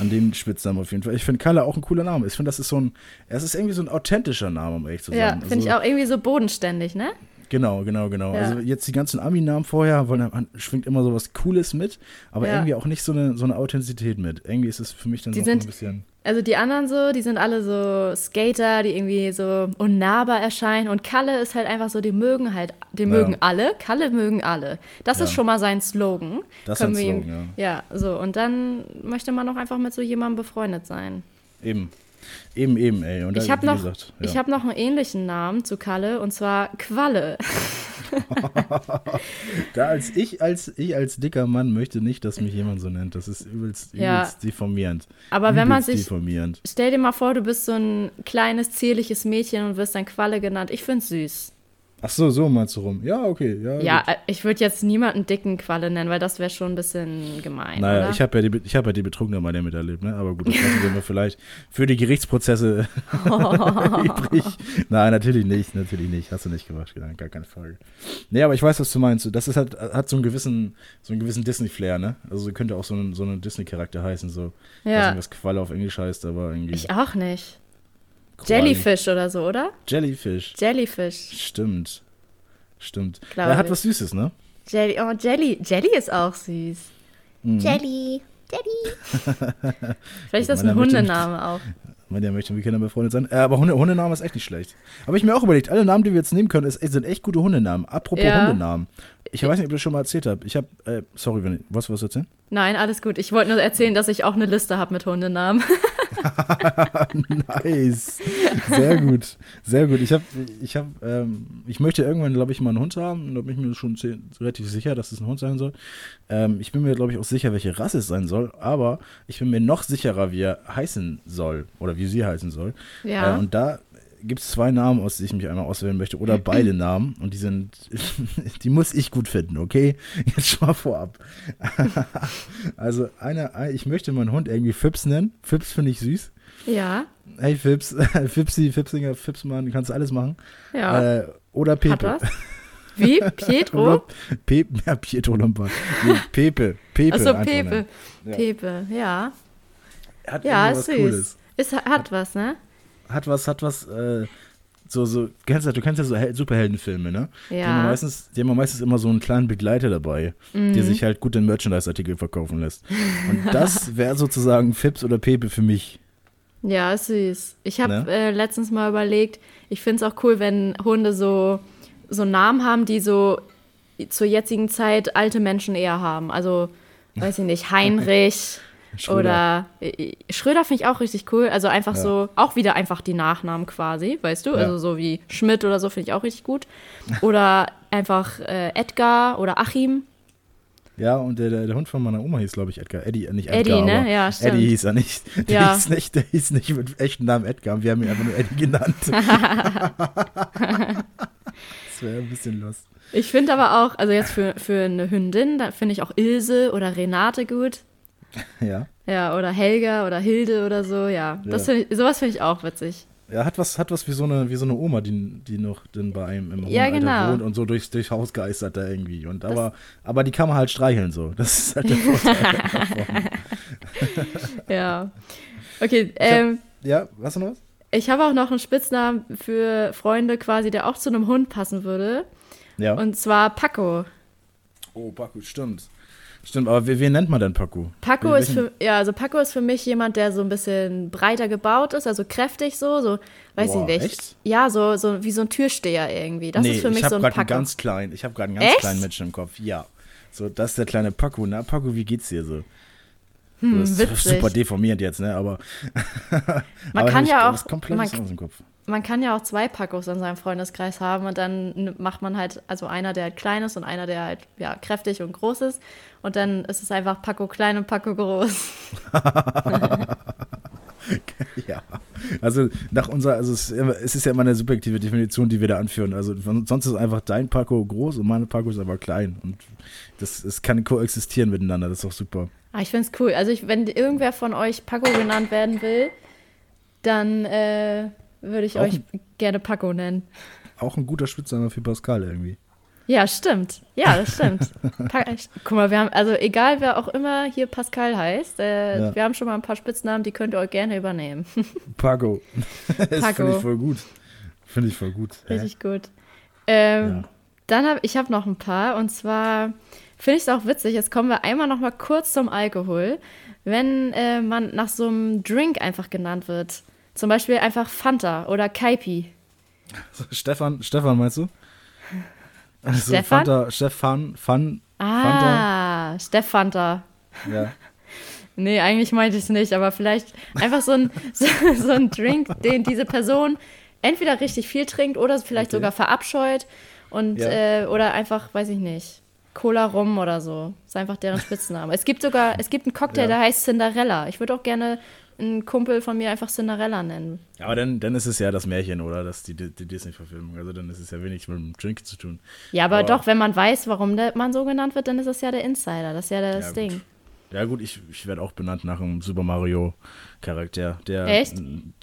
an den Spitznamen auf jeden Fall. Ich finde Kalle auch ein cooler Name. Ich finde, das ist so ein, es ist irgendwie so ein authentischer Name, um ehrlich zu sein. Ja, finde also, ich auch irgendwie so bodenständig, ne? Genau, genau, genau. Ja. Also jetzt die ganzen Ami-Namen vorher, wollen, schwingt immer so was Cooles mit, aber ja. irgendwie auch nicht so eine, so eine Authentizität mit. Irgendwie ist es für mich dann die so ein bisschen. Also die anderen so, die sind alle so Skater, die irgendwie so unnahbar erscheinen. Und Kalle ist halt einfach so, die mögen halt, die ja. mögen alle. Kalle mögen alle. Das ist schon mal sein Slogan. Das ist ein Slogan, ja. Ja, so. Und dann möchte man auch einfach mit so jemandem befreundet sein. Eben. Eben, eben, ey. Und ich habe noch, ja. hab noch einen ähnlichen Namen zu Kalle und zwar Qualle. <laughs> <laughs> da als ich, als ich als dicker Mann möchte nicht, dass mich jemand so nennt. Das ist übelst, übelst ja. deformierend. Aber übelst wenn man sich. Stell dir mal vor, du bist so ein kleines, zierliches Mädchen und wirst dann Qualle genannt. Ich find's süß. Ach so, so meinst du rum. Ja, okay. Ja, ja gut. Äh, ich würde jetzt niemanden dicken Qualle nennen, weil das wäre schon ein bisschen gemein. Naja, oder? ich habe ja, die, hab ja die Betrunkene mal miterlebt, ne? Aber gut, das lassen wir vielleicht für die Gerichtsprozesse <laughs> <laughs> übrig. Nein, natürlich nicht, natürlich nicht. Hast du nicht gemacht, gar keine Frage. Nee, aber ich weiß, was du meinst. Das ist halt, hat so einen gewissen, so einen gewissen Disney-Flair, ne? Also könnte auch so ein, so ein Disney-Charakter heißen, so. Ja. Ich weiß nicht, was Qualle auf Englisch heißt, aber irgendwie. Ich auch nicht. Jellyfish oder so, oder? Jellyfish. Jellyfish. Stimmt. Stimmt. Glaube er hat ich. was Süßes, ne? Jelly, oh, Jelly. Jelly ist auch süß. Mhm. Jelly. Jelly. <laughs> Vielleicht ist das ein Hundename auch. Man, der möchte mit Kindern befreundet sein. Äh, aber Hunde, Hundename ist echt nicht schlecht. Habe ich mir auch überlegt, alle Namen, die wir jetzt nehmen können, ist, sind echt gute Hundenamen. Apropos ja. Hundenamen. Ich weiß nicht, ob ich das schon mal erzählt habe. Ich habe, äh, sorry, wenn ich, was was erzählen? Nein, alles gut. Ich wollte nur erzählen, dass ich auch eine Liste habe mit Hundenamen. <laughs> <laughs> nice. Sehr gut. Sehr gut. Ich habe, ich habe, ähm, ich möchte irgendwann, glaube ich, mal einen Hund haben. Da bin ich mir schon relativ sicher, dass es ein Hund sein soll. Ähm, ich bin mir, glaube ich, auch sicher, welche Rasse es sein soll. Aber ich bin mir noch sicherer, wie er heißen soll oder wie sie heißen soll. Ja. Äh, und da gibt es zwei Namen, aus denen ich mich einmal auswählen möchte, oder beide Namen. Und die sind, <laughs> die muss ich gut finden, okay? Jetzt schon mal vorab. <laughs> also, einer, ich möchte meinen Hund irgendwie Fips nennen. Fips finde ich süß. Ja. Hey Fips, <laughs> Fipsi, Fipsinger, Fipsmann, kannst du alles machen. Ja. Äh, oder Pepe. Wie? Pietro? Pe ja, Pietro Lombard. Nee, Pepe. Pepe. Achso, Pepe. Ja. Pepe, ja. Hat ja, ist süß. Cooles. Ist, hat was, ne? Hat was, hat was, äh, so, so, du kennst ja, du kennst ja so Hel Superheldenfilme, ne? Ja. Die haben, meistens, die haben meistens immer so einen kleinen Begleiter dabei, mhm. der sich halt gut in Merchandise-Artikel verkaufen lässt. Und das <laughs> wäre sozusagen Fips oder Pepe für mich. Ja, ist süß. Ich habe ne? äh, letztens mal überlegt, ich finde es auch cool, wenn Hunde so, so Namen haben, die so zur jetzigen Zeit alte Menschen eher haben. Also, weiß ich nicht, Heinrich. Schröder. Oder äh, Schröder finde ich auch richtig cool. Also einfach ja. so, auch wieder einfach die Nachnamen quasi, weißt du? Ja. Also so wie Schmidt oder so finde ich auch richtig gut. Oder einfach äh, Edgar oder Achim. Ja, und der, der, der, Hund von meiner Oma hieß, glaube ich, Edgar. Eddie, äh, nicht Edgar. Eddie, ne? Ja, stimmt. Eddie hieß er nicht. <laughs> Der, ja. hieß nicht. der hieß nicht mit echten Namen Edgar. Wir haben ihn einfach nur Eddie genannt. <laughs> das wäre ein bisschen lost. Ich finde aber auch, also jetzt für, für eine Hündin, da finde ich auch Ilse oder Renate gut. <laughs> Ja. Ja, oder Helga oder Hilde oder so, ja. Das ja. Find ich, sowas finde ich auch witzig. Er hat was, hat was wie so eine, wie so eine Oma, die, die noch denn bei einem im Ja, genau. wohnt und so durchs, durchs Haus geistert da irgendwie. Und aber, aber die kann man halt streicheln so. Das ist halt der Vorteil. <laughs> Ja. Okay, ähm, ja, was noch was? ich habe auch noch einen Spitznamen für Freunde quasi, der auch zu einem Hund passen würde. Ja. Und zwar Paco. oh, Paco, stimmt. Stimmt, aber wen nennt man denn Paco? Paco ist für, ja, also Paco ist für mich jemand, der so ein bisschen breiter gebaut ist, also kräftig so, so, weiß Boah, ich nicht. echt? Ja, so, so wie so ein Türsteher irgendwie. Das nee, ist für mich so ein einen Paco. ganz kleinen, ich habe gerade einen ganz Echt? kleinen Menschen im Kopf. Ja. So, das ist der kleine Paco. Na, Paco, wie geht's dir so? Hm, das ist witzig. super deformiert jetzt, ne? Aber Man <laughs> aber kann ja auch- man- aus dem Kopf. Man kann ja auch zwei Pacos in seinem Freundeskreis haben und dann macht man halt, also einer, der halt klein ist und einer, der halt ja, kräftig und groß ist. Und dann ist es einfach Paco klein und Paco groß. <laughs> Ja, also nach unserer, also es, es ist ja immer eine subjektive Definition, die wir da anführen. Also sonst ist einfach dein Paco groß und meine Paco ist aber klein. Und das es kann koexistieren miteinander, das ist auch super. Ah, ich finde es cool. Also ich, wenn irgendwer von euch Paco genannt werden will, dann äh, würde ich Auch euch gerne Paco nennen. Auch ein guter Spitzname für Pascal irgendwie. Ja, stimmt. Ja, das stimmt. Guck mal, wir haben, also egal wer auch immer hier Pascal heißt, äh, Ja. wir haben schon mal ein paar Spitznamen, die könnt ihr euch gerne übernehmen. <laughs> Paco. <laughs> das Paco. finde ich voll gut. Finde ich voll gut. Hä? Richtig gut. Ähm, Ja. Dann habe ich habe noch ein paar und zwar finde ich es auch witzig. Jetzt kommen wir einmal noch mal kurz zum Alkohol, wenn äh, man nach so einem Drink einfach genannt wird. Zum Beispiel einfach Fanta oder Kaipi. <laughs> Stefan, Stefan meinst du? Also Stefan? Fanta, Stefan, Fan, Ah, Steff Fanta. ja. <laughs> Nee, eigentlich meinte ich es nicht, aber vielleicht einfach so ein, <laughs> so, so ein Drink, den diese Person entweder richtig viel trinkt oder vielleicht Okay. sogar verabscheut und Ja. äh, oder einfach, weiß ich nicht, Cola Rum oder so. Ist einfach deren Spitzname. es gibt sogar, es gibt einen Cocktail, Ja. der heißt Cinderella. Ich würde auch gerne einen Kumpel von mir einfach Cinderella nennen. Aber dann, dann ist es ja das Märchen, oder? Das, die, die Disney-Verfilmung. Also dann ist es ja wenig mit dem Drink zu tun. Ja, aber Aber- doch, wenn man weiß, warum der, man so genannt wird, dann ist das ja der Insider. Das ist ja das Ja, gut. Ding. Ja gut, ich, ich werde auch benannt nach einem Super Mario Charakter. Der, Echt?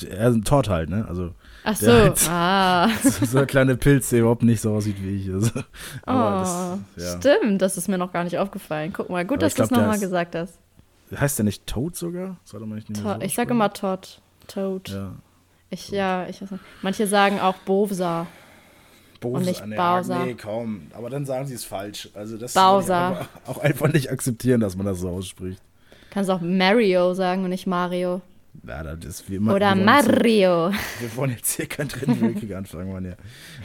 Er ist ein Tort halt, ne? Also Ach so, hat- ah. <laughs> so, so ein kleiner Pilz, der überhaupt nicht so aussieht wie ich. Also, Oh, das, ja. stimmt, das ist mir noch gar nicht aufgefallen. Guck mal, gut, Aber dass du es nochmal gesagt hast. Heißt der nicht Toad sogar? Sollte man nicht To so ich sage immer Todd. Toad. Ja. Ich, ja, ich weiß nicht. Manche sagen auch Bowser. Bowser, nicht nee, Bowser. Nee, kaum. Aber dann sagen sie es falsch. Also das Bowser. auch einfach nicht akzeptieren, dass man das so ausspricht. Kannst auch Mario sagen und nicht Mario. Ja, das ist wie immer. Oder wir wollen jetzt- Mario. Wir wollen jetzt hier keinen dritten Weltkrieg anfangen, Mann, ja.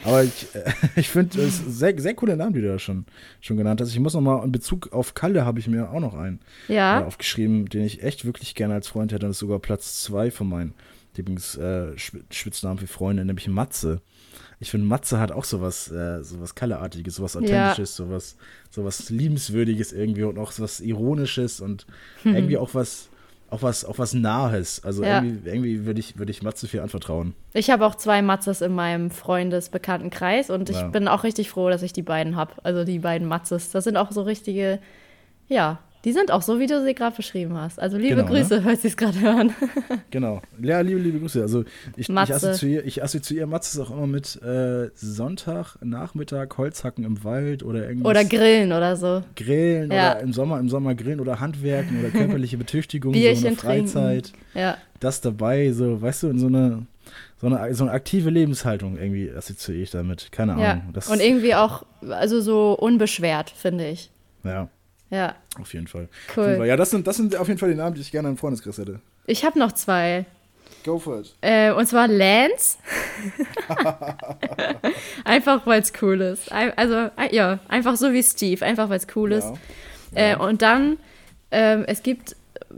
Aber ich, äh, <laughs> ich finde, es ist sehr, sehr coole Namen, die du da schon, schon genannt hast. Ich muss noch mal in Bezug auf Kalle habe ich mir auch noch einen äh, Ja. aufgeschrieben, den ich echt wirklich gerne als Freund hätte. Und das ist sogar Platz zwei von meinen Lieblingsspitznamen äh, für Freunde, nämlich Matze. Ich finde, Matze hat auch sowas, äh, sowas Kalleartiges, sowas Authentisches, sowas, sowas Liebenswürdiges irgendwie und auch sowas Ironisches und <laughs> irgendwie auch was, auch was, auch was Nahes. Also Ja. irgendwie, irgendwie würde ich, würde ich Matze viel anvertrauen. Ich habe auch zwei Matzes in meinem Freundesbekanntenkreis und ich Ja. bin auch richtig froh, dass ich die beiden habe. Also die beiden Matzes. Das sind auch so richtige, ja, die sind auch so, wie du sie gerade beschrieben hast. Also liebe Genau, ne? Grüße, hört sie es gerade hören. <laughs> Genau. Ja, liebe, liebe Grüße. Also ich, ich assoziiere ich assoziiere Matze auch immer mit äh, Sonntag, Nachmittag, Holzhacken im Wald oder irgendwas. Oder Grillen oder so. Grillen Ja. oder im Sommer, im Sommer grillen oder Handwerken oder körperliche Betüchtigung, so eine Freizeit. Ja. Das dabei, so, weißt du, in so eine, so eine, so eine aktive Lebenshaltung irgendwie assoziiere ich damit. Keine Ahnung. ja. Und irgendwie auch, also so unbeschwert, finde ich. ja, Ja, auf jeden Fall. cool. Ja, das sind, das sind auf jeden Fall die Namen, die ich gerne im Freundeskreis hätte. Ich habe noch zwei. Go for it. Äh, und zwar Lance. <laughs> einfach weil es cool ist. Also, ja, einfach so wie Steve, einfach weil es cool ist. Ja. Äh, und dann, ähm, es gibt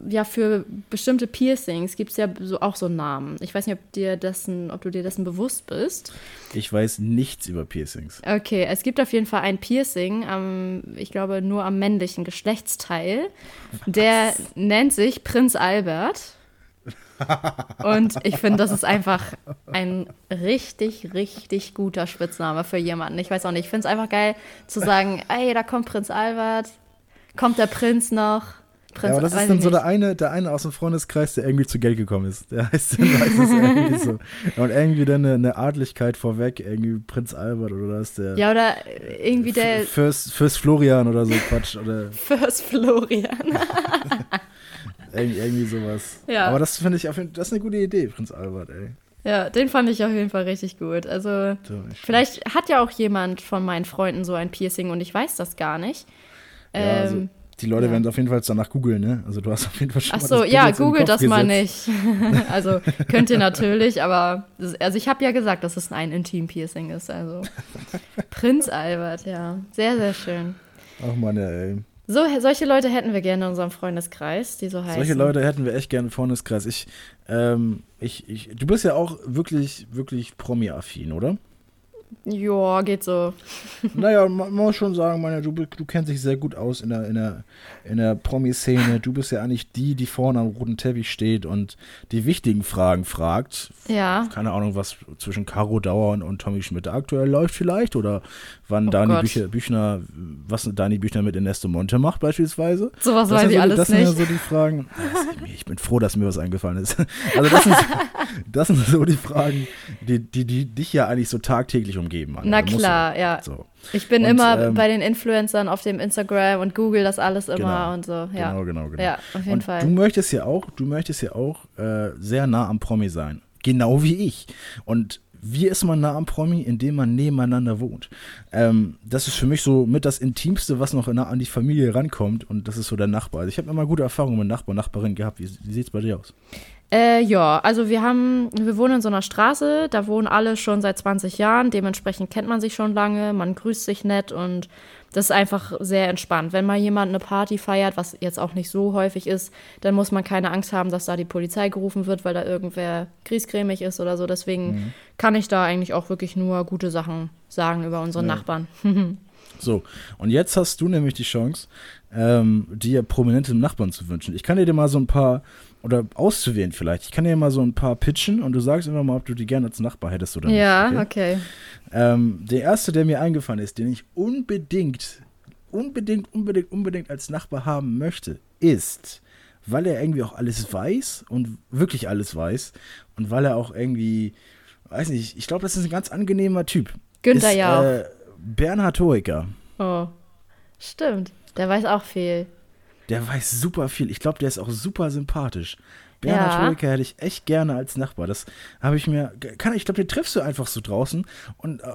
ja für bestimmte Piercings gibt es ja so, auch so Namen. Ich weiß nicht, ob, dir dessen, ob du dir dessen bewusst bist. Ich weiß nichts über Piercings. Okay, es gibt auf jeden Fall ein Piercing, am, ich glaube nur am männlichen Geschlechtsteil. Der nennt sich Prinz Albert. Und ich finde, das ist einfach ein richtig, richtig guter Spitzname für jemanden. Ich weiß auch nicht, ich finde es einfach geil zu sagen, ey, da kommt Prinz Albert, kommt der Prinz noch, Prinz, ja, aber das ist dann so der eine, der eine aus dem Freundeskreis, der irgendwie zu Geld gekommen ist. Der heißt dann meistens irgendwie so. <laughs> Und irgendwie dann eine, eine, Adligkeit vorweg, irgendwie Prinz Albert oder was der. Ja, oder irgendwie der. Fürst, Fürst Florian oder so Quatsch. Oder <laughs> Fürst Florian. <laughs> irgendwie, irgendwie sowas. Ja. Aber das finde ich auf jeden das ist eine gute Idee, Prinz Albert, ey. Ja, den fand ich auf jeden Fall richtig gut. Also, vielleicht hat ja auch jemand von meinen Freunden so ein Piercing und ich weiß das gar nicht. Ja, also ähm, die Leute ja. werden auf jeden Fall danach googeln, ne? Also du hast auf jeden Fall schon Ach so, ja, googelt das mal nicht. <laughs> also könnt ihr natürlich, aber also ich habe ja gesagt, dass es ein Intim-Piercing ist. Also <laughs> Prinz Albert, ja, sehr sehr schön. Ach man, ey. So, solche Leute hätten wir gerne in unserem Freundeskreis, die so heißen. Solche Leute hätten wir echt gerne im Freundeskreis. Ich, ähm, ich, ich, du bist ja auch wirklich, wirklich Promi-affin, oder? Ja, geht so. Naja, man muss schon sagen, meine, du, du kennst dich sehr gut aus in der, in der, in der Promi-Szene. Du bist ja eigentlich die, die vorne am roten Teppich steht und die wichtigen Fragen fragt. Ja. Keine Ahnung, was zwischen Caro Dauer und, und Tommy Schmidt aktuell läuft vielleicht oder wann oh Dani Büchner, Büchner, was Dani Büchner mit Ernesto Monte macht beispielsweise. Sowas weiß ich so, alles das nicht. Das sind ja so die Fragen. <laughs> Ich bin froh, dass mir was eingefallen ist. <laughs> Also das sind, das sind so die Fragen, die, die, die dich ja eigentlich so tagtäglich umgeben. Anna. Na klar, du, ja. So. Ich bin und, immer ähm, bei den Influencern auf dem Instagram und google das alles immer genau, und so. Ja. Genau, genau, genau. Ja, auf jeden und Fall. Du möchtest ja auch, du möchtest ja auch äh, sehr nah am Promi sein. Genau wie ich. Und wie ist man nah am Promi, indem man nebeneinander wohnt? Ähm, das ist für mich so mit das Intimste, was noch nah an die Familie rankommt. Und das ist so der Nachbar. Also ich habe immer gute Erfahrungen mit Nachbarn, Nachbarinnen gehabt. Wie, wie sieht es bei dir aus? Äh, ja, also wir haben, wir wohnen in so einer Straße, da wohnen alle schon seit 20 Jahren, dementsprechend kennt man sich schon lange, man grüßt sich nett und das ist einfach sehr entspannt. Wenn mal jemand eine Party feiert, was jetzt auch nicht so häufig ist, dann muss man keine Angst haben, dass da die Polizei gerufen wird, weil da irgendwer griesgrämig ist oder so. Deswegen mhm. kann ich da eigentlich auch wirklich nur gute Sachen sagen über unsere ja. Nachbarn. <laughs> so, und jetzt hast du nämlich die Chance, ähm, dir prominente Nachbarn zu wünschen. Ich kann dir mal so ein paar oder auszuwählen vielleicht. Ich kann dir mal so ein paar pitchen und du sagst immer mal, ob du die gerne als Nachbar hättest oder nicht. Ja, okay. okay. Ähm, der erste, der mir eingefallen ist, den ich unbedingt, unbedingt, unbedingt, unbedingt als Nachbar haben möchte, ist, weil er irgendwie auch alles weiß und wirklich alles weiß und weil er auch irgendwie, weiß nicht, ich glaube, das ist ein ganz angenehmer Typ. Günther ist, ja auch. Äh, Bernhard Hoeker. Oh, stimmt. Der weiß auch viel. Der weiß super viel. Ich glaube, der ist auch super sympathisch. Bernhard ja. Hoeker hätte ich echt gerne als Nachbar. Das habe ich mir. Kann, ich glaube, den triffst du einfach so draußen und äh,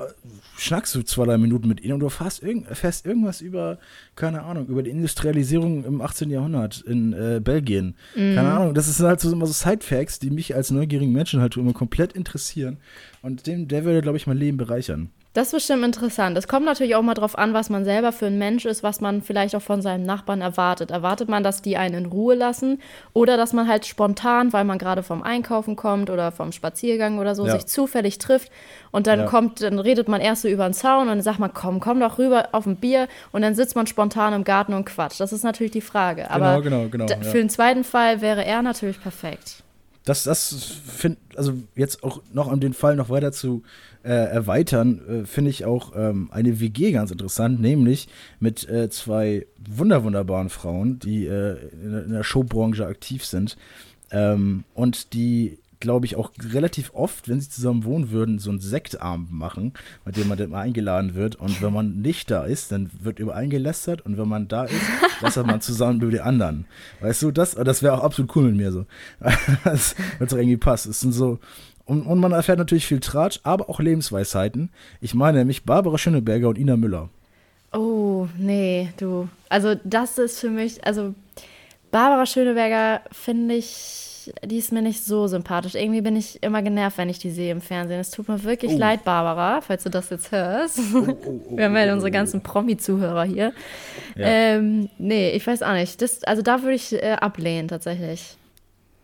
schnackst du zwei, drei Minuten mit ihm und du fährst, irg fährst irgendwas über, keine Ahnung, über die Industrialisierung im 18. Jahrhundert in äh, Belgien. Mhm. Keine Ahnung, das sind halt so immer so Side-Facts, die mich als neugierigen Menschen halt immer komplett interessieren. Und dem, der würde, glaube ich, mein Leben bereichern. Das ist bestimmt interessant. Es kommt natürlich auch mal drauf an, was man selber für ein Mensch ist, was man vielleicht auch von seinem Nachbarn erwartet. Erwartet man, dass die einen in Ruhe lassen oder dass man halt spontan, weil man gerade vom Einkaufen kommt oder vom Spaziergang oder so, ja. sich zufällig trifft und dann ja. kommt, dann redet man erst so über den Zaun und dann sagt man, komm, komm doch rüber auf ein Bier und dann sitzt man spontan im Garten und quatscht. Das ist natürlich die Frage. Aber genau, genau, genau, für den zweiten Fall wäre er natürlich perfekt. Das, das finde, also jetzt auch noch um den Fall noch weiter zu äh, erweitern, äh, finde ich auch ähm, eine WG ganz interessant, nämlich mit äh, zwei wunderwunderbaren Frauen, die äh, in, in, der Showbranche aktiv sind ähm, und die glaube ich, auch relativ oft, wenn sie zusammen wohnen würden, so einen Sektabend machen, bei dem man dann mal eingeladen wird. Und wenn man nicht da ist, dann wird über einen gelästert. Und wenn man da ist, lästert man zusammen über die anderen. Weißt du, das, das wäre auch absolut cool mit mir so. <laughs> das wird doch irgendwie passt. Es sind so, und, und man erfährt natürlich viel Tratsch, aber auch Lebensweisheiten. Ich meine nämlich Barbara Schöneberger und Ina Müller. Oh, nee, du. Also, das ist für mich, also Barbara Schöneberger finde ich, die ist mir nicht so sympathisch. Irgendwie bin ich immer genervt, wenn ich die sehe im Fernsehen. Es tut mir wirklich oh. leid, Barbara, falls du das jetzt hörst. Oh, oh, oh <laughs> Wir haben ja oh, unsere oh, ganzen Promi-Zuhörer hier. Ja. Ähm, nee, ich weiß auch nicht. Das, also da würde ich äh, ablehnen, tatsächlich.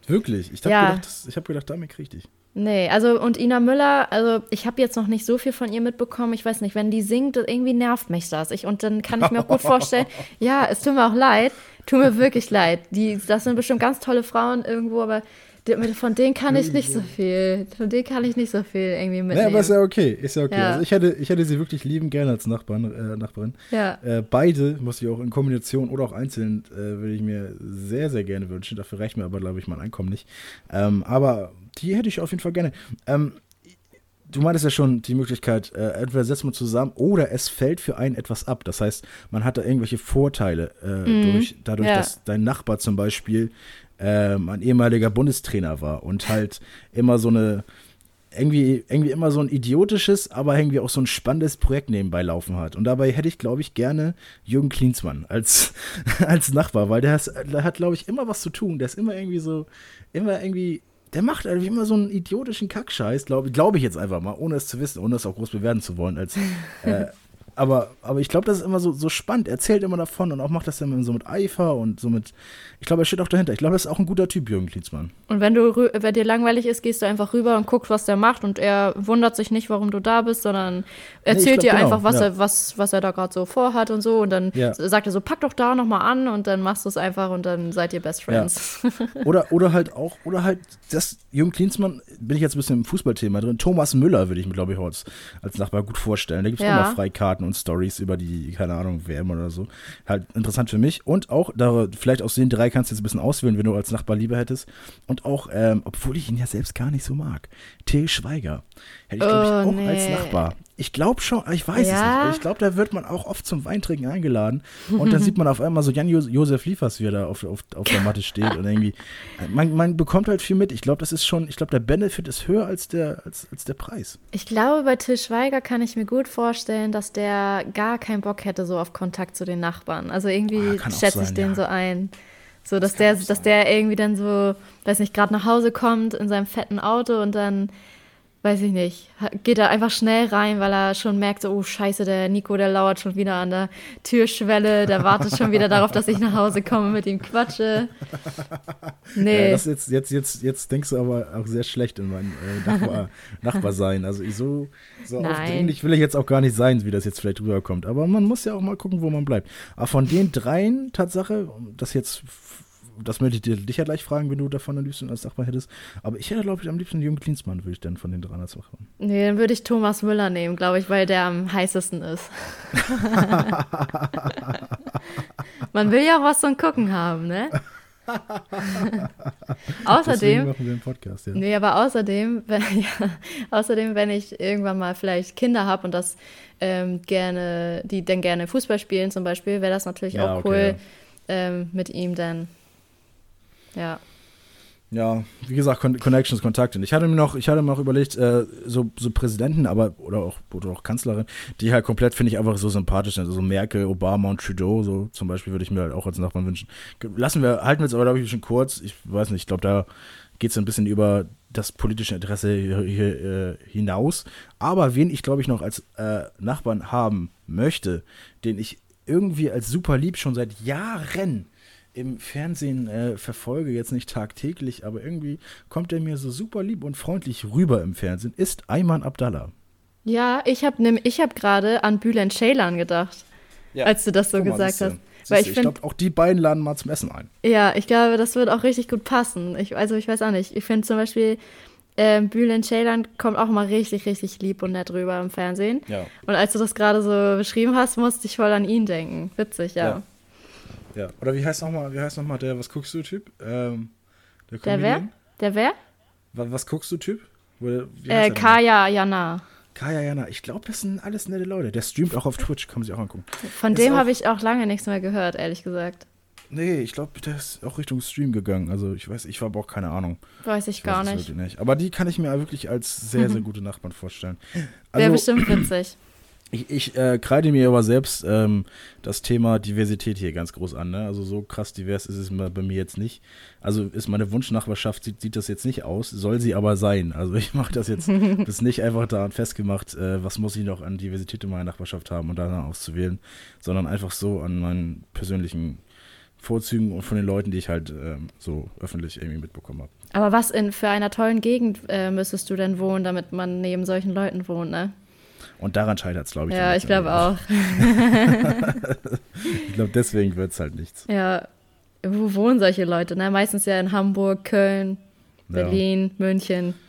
Wirklich? Ich habe ja. gedacht, hab gedacht, damit krieg ich dich. Nee, also und Ina Müller, also ich habe jetzt noch nicht so viel von ihr mitbekommen. Ich weiß nicht, wenn die singt, irgendwie nervt mich das. Ich, und dann kann ich mir auch gut <laughs> vorstellen, ja, es tut mir auch leid, tut mir wirklich leid. Die, das sind bestimmt ganz tolle Frauen irgendwo, aber von denen kann ich nicht so viel. Von denen kann ich nicht so viel irgendwie mitnehmen. Ja, aber ist ja okay. Ist ja okay. Ja. Also ich hätte, ich hätte sie wirklich lieben gerne als Nachbarn, äh, Nachbarin. Ja. Äh, beide muss ich auch in Kombination oder auch einzeln äh, würde ich mir sehr, sehr gerne wünschen. Dafür reicht mir aber, glaube ich, mein Einkommen nicht. Ähm, aber die hätte ich auf jeden Fall gerne. Ähm, du meintest ja schon die Möglichkeit, äh, entweder setzt man zusammen oder es fällt für einen etwas ab. Das heißt, man hat da irgendwelche Vorteile äh, mhm. durch, dadurch, ja. dass dein Nachbar zum Beispiel ähm, ein ehemaliger Bundestrainer war und halt immer so eine, irgendwie, irgendwie immer so ein idiotisches, aber irgendwie auch so ein spannendes Projekt nebenbei laufen hat. Und dabei hätte ich, glaube ich, gerne Jürgen Klinsmann als, <laughs> als Nachbar, weil der, ist, der hat, glaube ich, immer was zu tun. Der ist immer irgendwie so, immer irgendwie der macht irgendwie immer so einen idiotischen Kackscheiß, glaube glaub ich jetzt einfach mal, ohne es zu wissen, ohne es auch groß bewerten zu wollen, als <laughs> äh, aber, aber ich glaube, das ist immer so, so spannend. Er erzählt immer davon und auch macht das dann so mit Eifer und so mit. Ich glaube, er steht auch dahinter. Ich glaube, das ist auch ein guter Typ, Jürgen Klinsmann. Und wenn du wenn dir langweilig ist, gehst du einfach rüber und guckst, was der macht und er wundert sich nicht, warum du da bist, sondern erzählt nee, dir genau, einfach, was, ja. er, was, was er da gerade so vorhat und so. Und dann ja. sagt er so, pack doch da nochmal an und dann machst du es einfach und dann seid ihr Best Friends. Ja. <laughs> oder, oder halt auch, oder halt, das Jürgen Klinsmann, bin ich jetzt ein bisschen im Fußballthema drin. Thomas Müller würde ich mir, glaube ich, als, als Nachbar gut vorstellen. Da gibt es auch mal Freikarten und Stories über die, keine Ahnung, WM oder so. Halt interessant für mich. Und auch, da, vielleicht aus den drei kannst du jetzt ein bisschen auswählen, wenn du als Nachbar lieber hättest. Und auch, ähm, obwohl ich ihn ja selbst gar nicht so mag, Till Schweiger. Hätte ich, glaube ich, oh, auch nee. als Nachbar. Ich glaube schon, ich weiß ja? es nicht. Ich glaube, da wird man auch oft zum Weintrinken eingeladen. Und dann sieht man auf einmal so Jan-Josef Liefers, wie er da auf, auf, auf der Matte steht. Und irgendwie, man, man bekommt halt viel mit. Ich glaube, das ist schon, ich glaube, der Benefit ist höher als der, als, als der Preis. Ich glaube, bei Till Schweiger kann ich mir gut vorstellen, dass der gar keinen Bock hätte, so auf Kontakt zu den Nachbarn. Also irgendwie ah, schätze ich den ja. so ein. So, dass das der, dass der irgendwie dann so, weiß nicht, gerade nach Hause kommt in seinem fetten Auto und dann weiß ich nicht, geht er einfach schnell rein, weil er schon merkt, so, oh scheiße, der Nico, der lauert schon wieder an der Türschwelle, der wartet schon wieder darauf, dass ich nach Hause komme mit ihm quatsche. <laughs> Nee. Ja, das jetzt, jetzt, jetzt, jetzt denkst du aber auch sehr schlecht in mein äh, Nachbar, <laughs> Nachbar sein. Also ich so, so aufdringlich will ich jetzt auch gar nicht sein, wie das jetzt vielleicht rüberkommt. Aber man muss ja auch mal gucken, wo man bleibt. Aber von den dreien, Tatsache, das jetzt das möchte ich dir, dich ja gleich fragen, wenn du davon am liebsten als Nachbar hättest. Aber ich hätte, glaube ich, am liebsten Jürgen Klinsmann, würde ich dann von den 300 machen. Nee, dann würde ich Thomas Müller nehmen, glaube ich, weil der am heißesten ist. <laughs> Man will ja auch was zum Gucken haben, ne? <laughs> außerdem. machen wir einen Podcast, ja. Nee, aber außerdem, <laughs> wenn, ja, außerdem, wenn ich irgendwann mal vielleicht Kinder habe und das ähm, gerne, die dann gerne Fußball spielen zum Beispiel, wäre das natürlich ja, auch okay, cool, ähm, mit ihm dann ja. Ja, wie gesagt, Con Connections, Kontakte. Ich hatte mir noch, ich hatte mir noch überlegt, äh, so, so Präsidenten, aber oder auch, oder auch Kanzlerin, die halt komplett, finde ich, einfach so sympathisch sind. Also so Merkel, Obama und Trudeau, so zum Beispiel würde ich mir halt auch als Nachbarn wünschen. Lassen wir, halten wir jetzt aber, glaube ich, schon kurz. Ich weiß nicht, ich glaube, da geht es ein bisschen über das politische Interesse hier, hier äh, hinaus. Aber wen ich, glaube ich, noch als äh, Nachbarn haben möchte, den ich irgendwie als super lieb schon seit Jahren im Fernsehen äh, verfolge, jetzt nicht tagtäglich, aber irgendwie kommt er mir so super lieb und freundlich rüber im Fernsehen, ist Ayman Abdallah. Ja, ich habe hab gerade an Bülent Ceylan gedacht, ja. als du das so mal, gesagt hast. Weil ich, ich glaube, auch die beiden laden mal zum Essen ein. Ja, ich glaube, das wird auch richtig gut passen. Ich, also ich weiß auch nicht. Ich finde zum Beispiel, äh, Bülent Ceylan kommt auch mal richtig, richtig lieb und nett rüber im Fernsehen. Ja. Und als du das gerade so beschrieben hast, musste ich voll an ihn denken. Witzig, ja. ja. Ja. Oder wie heißt nochmal, wie heißt nochmal der, was guckst du, Typ? Ähm, der, der wer? Der wer? Was, was guckst du, Typ? Äh, Kaya Jana. Kaya Jana. Ich glaube, das sind alles nette Leute. Der streamt auch auf Twitch, kann man sich auch angucken. Von ist dem habe ich auch lange nichts mehr gehört, ehrlich gesagt. Nee, ich glaube, der ist auch Richtung Stream gegangen. Also ich weiß, ich habe auch keine Ahnung. Weiß ich, ich gar weiß nicht. nicht. Aber die kann ich mir wirklich als sehr, sehr gute Nachbarn vorstellen. Also, Wäre bestimmt witzig. Ich, ich äh, kreide mir aber selbst ähm, das Thema Diversität hier ganz groß an. Ne? Also so krass divers ist es bei mir jetzt nicht. Also ist meine Wunschnachbarschaft, sieht, sieht das jetzt nicht aus, soll sie aber sein. Also ich mache das jetzt, <laughs> das nicht einfach daran festgemacht, äh, was muss ich noch an Diversität in meiner Nachbarschaft haben und danach auszuwählen, sondern einfach so an meinen persönlichen Vorzügen und von den Leuten, die ich halt äh, so öffentlich irgendwie mitbekommen habe. Aber was in für einer tollen Gegend äh, müsstest du denn wohnen, damit man neben solchen Leuten wohnt, ne? Und daran scheitert es, glaube ich. Ja, ich glaube auch. <laughs> ich glaube, deswegen wird es halt nichts. Ja, wo wohnen solche Leute? Ne? Meistens ja in Hamburg, Köln, Berlin, München. <laughs>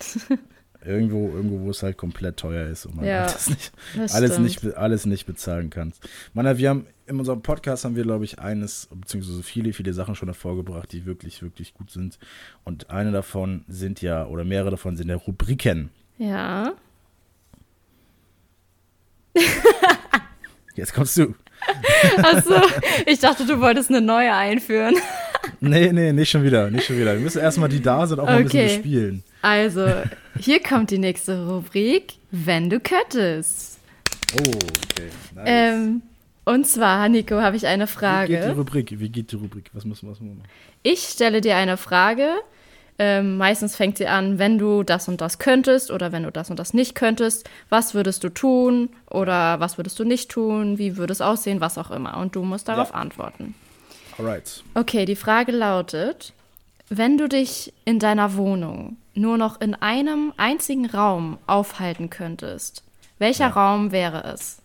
Irgendwo, irgendwo, wo es halt komplett teuer ist und man Ja, das nicht, alles, nicht, alles nicht bezahlen kannst. Meiner, wir haben in unserem Podcast haben wir, glaube ich, eines, beziehungsweise viele, viele Sachen schon hervorgebracht, die wirklich, wirklich gut sind. Und eine davon sind ja, oder mehrere davon sind ja Rubriken. Ja. <laughs> Jetzt kommst du. Achso, ich dachte, du wolltest eine neue einführen. Nee, nee, nicht schon wieder, nicht schon wieder. Wir müssen erstmal die da sind auch mal ein bisschen Okay. bespielen. Also, hier kommt die nächste Rubrik, wenn du könntest. Oh, okay. Nice. Ähm, und zwar, Nico, habe ich eine Wie geht die Frage. Rubrik? Wie geht die Rubrik? Was müssen wir machen? Ich stelle dir eine Frage. Ähm, meistens fängt sie an, wenn du das und das könntest oder wenn du das und das nicht könntest, was würdest du tun oder was würdest du nicht tun, wie würde es aussehen, was auch immer. Und du musst darauf Ja. antworten. Alright. Okay, die Frage lautet, wenn du dich in deiner Wohnung nur noch in einem einzigen Raum aufhalten könntest, welcher Ja. Raum wäre es?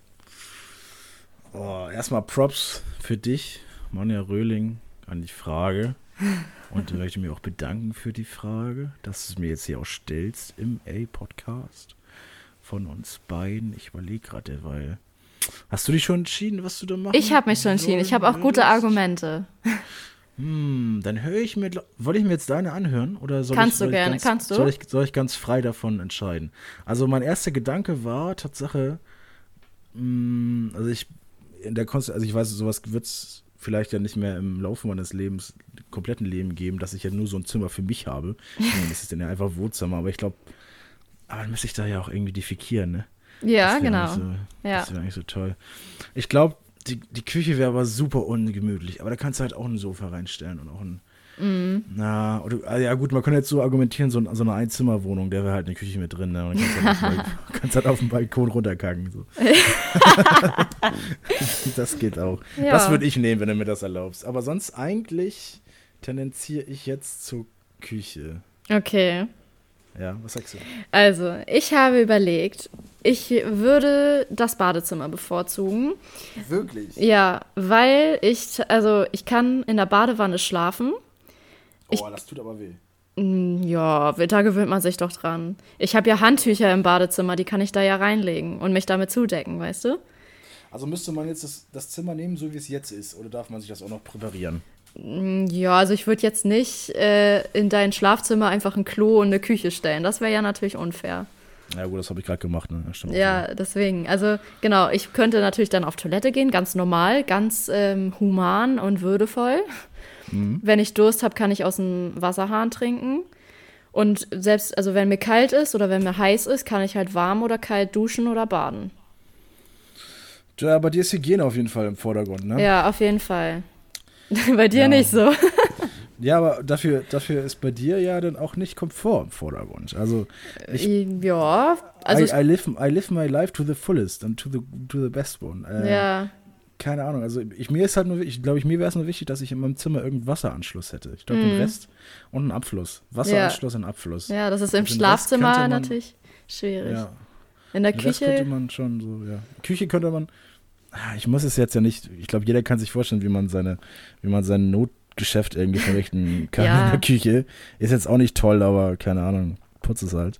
Oh, erstmal Props für dich, Monja Röhling, an die Frage. <laughs> Und ich möchte mich auch bedanken für die Frage, dass du es mir jetzt hier auch stellst im A-Podcast von uns beiden. Ich überlege gerade, weil. Hast du dich schon entschieden, was du da machst? Ich habe mich schon entschieden. Ich habe auch gute Argumente. Hm, dann höre ich mir. Wollte ich mir jetzt deine anhören? Oder soll Kannst ich, du gerne, Ganz, kannst du. Soll ich, soll ich ganz frei davon entscheiden? Also, mein erster Gedanke war Tatsache. Mh, also, ich. In der Konst also, ich weiß, sowas wird es vielleicht ja nicht mehr im Laufe meines Lebens, kompletten Leben geben, dass ich ja nur so ein Zimmer für mich habe. <laughs> Das ist dann ja einfach Wohnzimmer, aber ich glaube. Aber dann müsste ich da ja auch irgendwie defekieren, ne? Ja, genau. So, Ja. Das wäre eigentlich so toll. Ich glaube, die, die Küche wäre aber super ungemütlich, aber da kannst du halt auch ein Sofa reinstellen und auch ein. Mhm. Na, oder, ah, ja gut, man könnte jetzt so argumentieren, so, so eine Einzimmerwohnung, der wäre halt eine Küche mit drin, ne? Und dann kannst du halt, <laughs> kannst halt auf dem Balkon runterkacken. So. <laughs> das geht auch. Ja. Das würde ich nehmen, wenn du mir das erlaubst. Aber sonst eigentlich tendenziere ich jetzt zur Küche. Okay. Ja, was sagst du? Also, ich habe überlegt, ich würde das Badezimmer bevorzugen. Wirklich? Ja, weil ich, also ich kann in der Badewanne schlafen. Oh, das tut aber weh. Mm, Ja, da gewöhnt man sich doch dran. Ich habe ja Handtücher im Badezimmer, die kann ich da ja reinlegen und mich damit zudecken, weißt du? Also müsste man jetzt das, das Zimmer nehmen, so wie es jetzt ist, oder darf man sich das auch noch präparieren? Mm, Ja, also ich würde jetzt nicht äh, in dein Schlafzimmer einfach ein Klo und eine Küche stellen. Das wäre ja natürlich unfair. Ja gut, das habe ich gerade gemacht, ne? Ja, stimmt. Ja, deswegen. Also genau, ich könnte natürlich dann auf Toilette gehen, ganz normal, ganz ähm, human und würdevoll. Wenn ich Durst habe, kann ich aus dem Wasserhahn trinken. Und selbst, also wenn mir kalt ist oder wenn mir heiß ist, kann ich halt warm oder kalt duschen oder baden. Ja, bei dir ist Hygiene auf jeden Fall im Vordergrund, ne? Ja, auf jeden Fall. <laughs> Bei dir Ja. nicht so. <laughs> Ja, aber dafür, dafür ist bei dir ja dann auch nicht Komfort im Vordergrund. Also ich, ja, also I, I, live, I live my life to the fullest and to the, to the best one. Äh, ja, Keine Ahnung, also ich, mir ist halt nur, ich glaube, ich, mir wäre es nur wichtig, dass ich in meinem Zimmer irgendeinen Wasseranschluss hätte. Ich glaube, den Rest und einen Abfluss. Wasseranschluss und Abfluss. Mhm. ja, das ist im Den Rest Schlafzimmer man- natürlich schwierig. Ja. In der Den Rest könnte Küche, man schon so, ja. Küche könnte man. Ah, Ich muss es jetzt ja nicht. Ich glaube, jeder kann sich vorstellen, wie man seine, wie man sein Notgeschäft irgendwie verrichten <laughs> kann Ja. in der Küche. Ist jetzt auch nicht toll, aber keine Ahnung, putz es halt.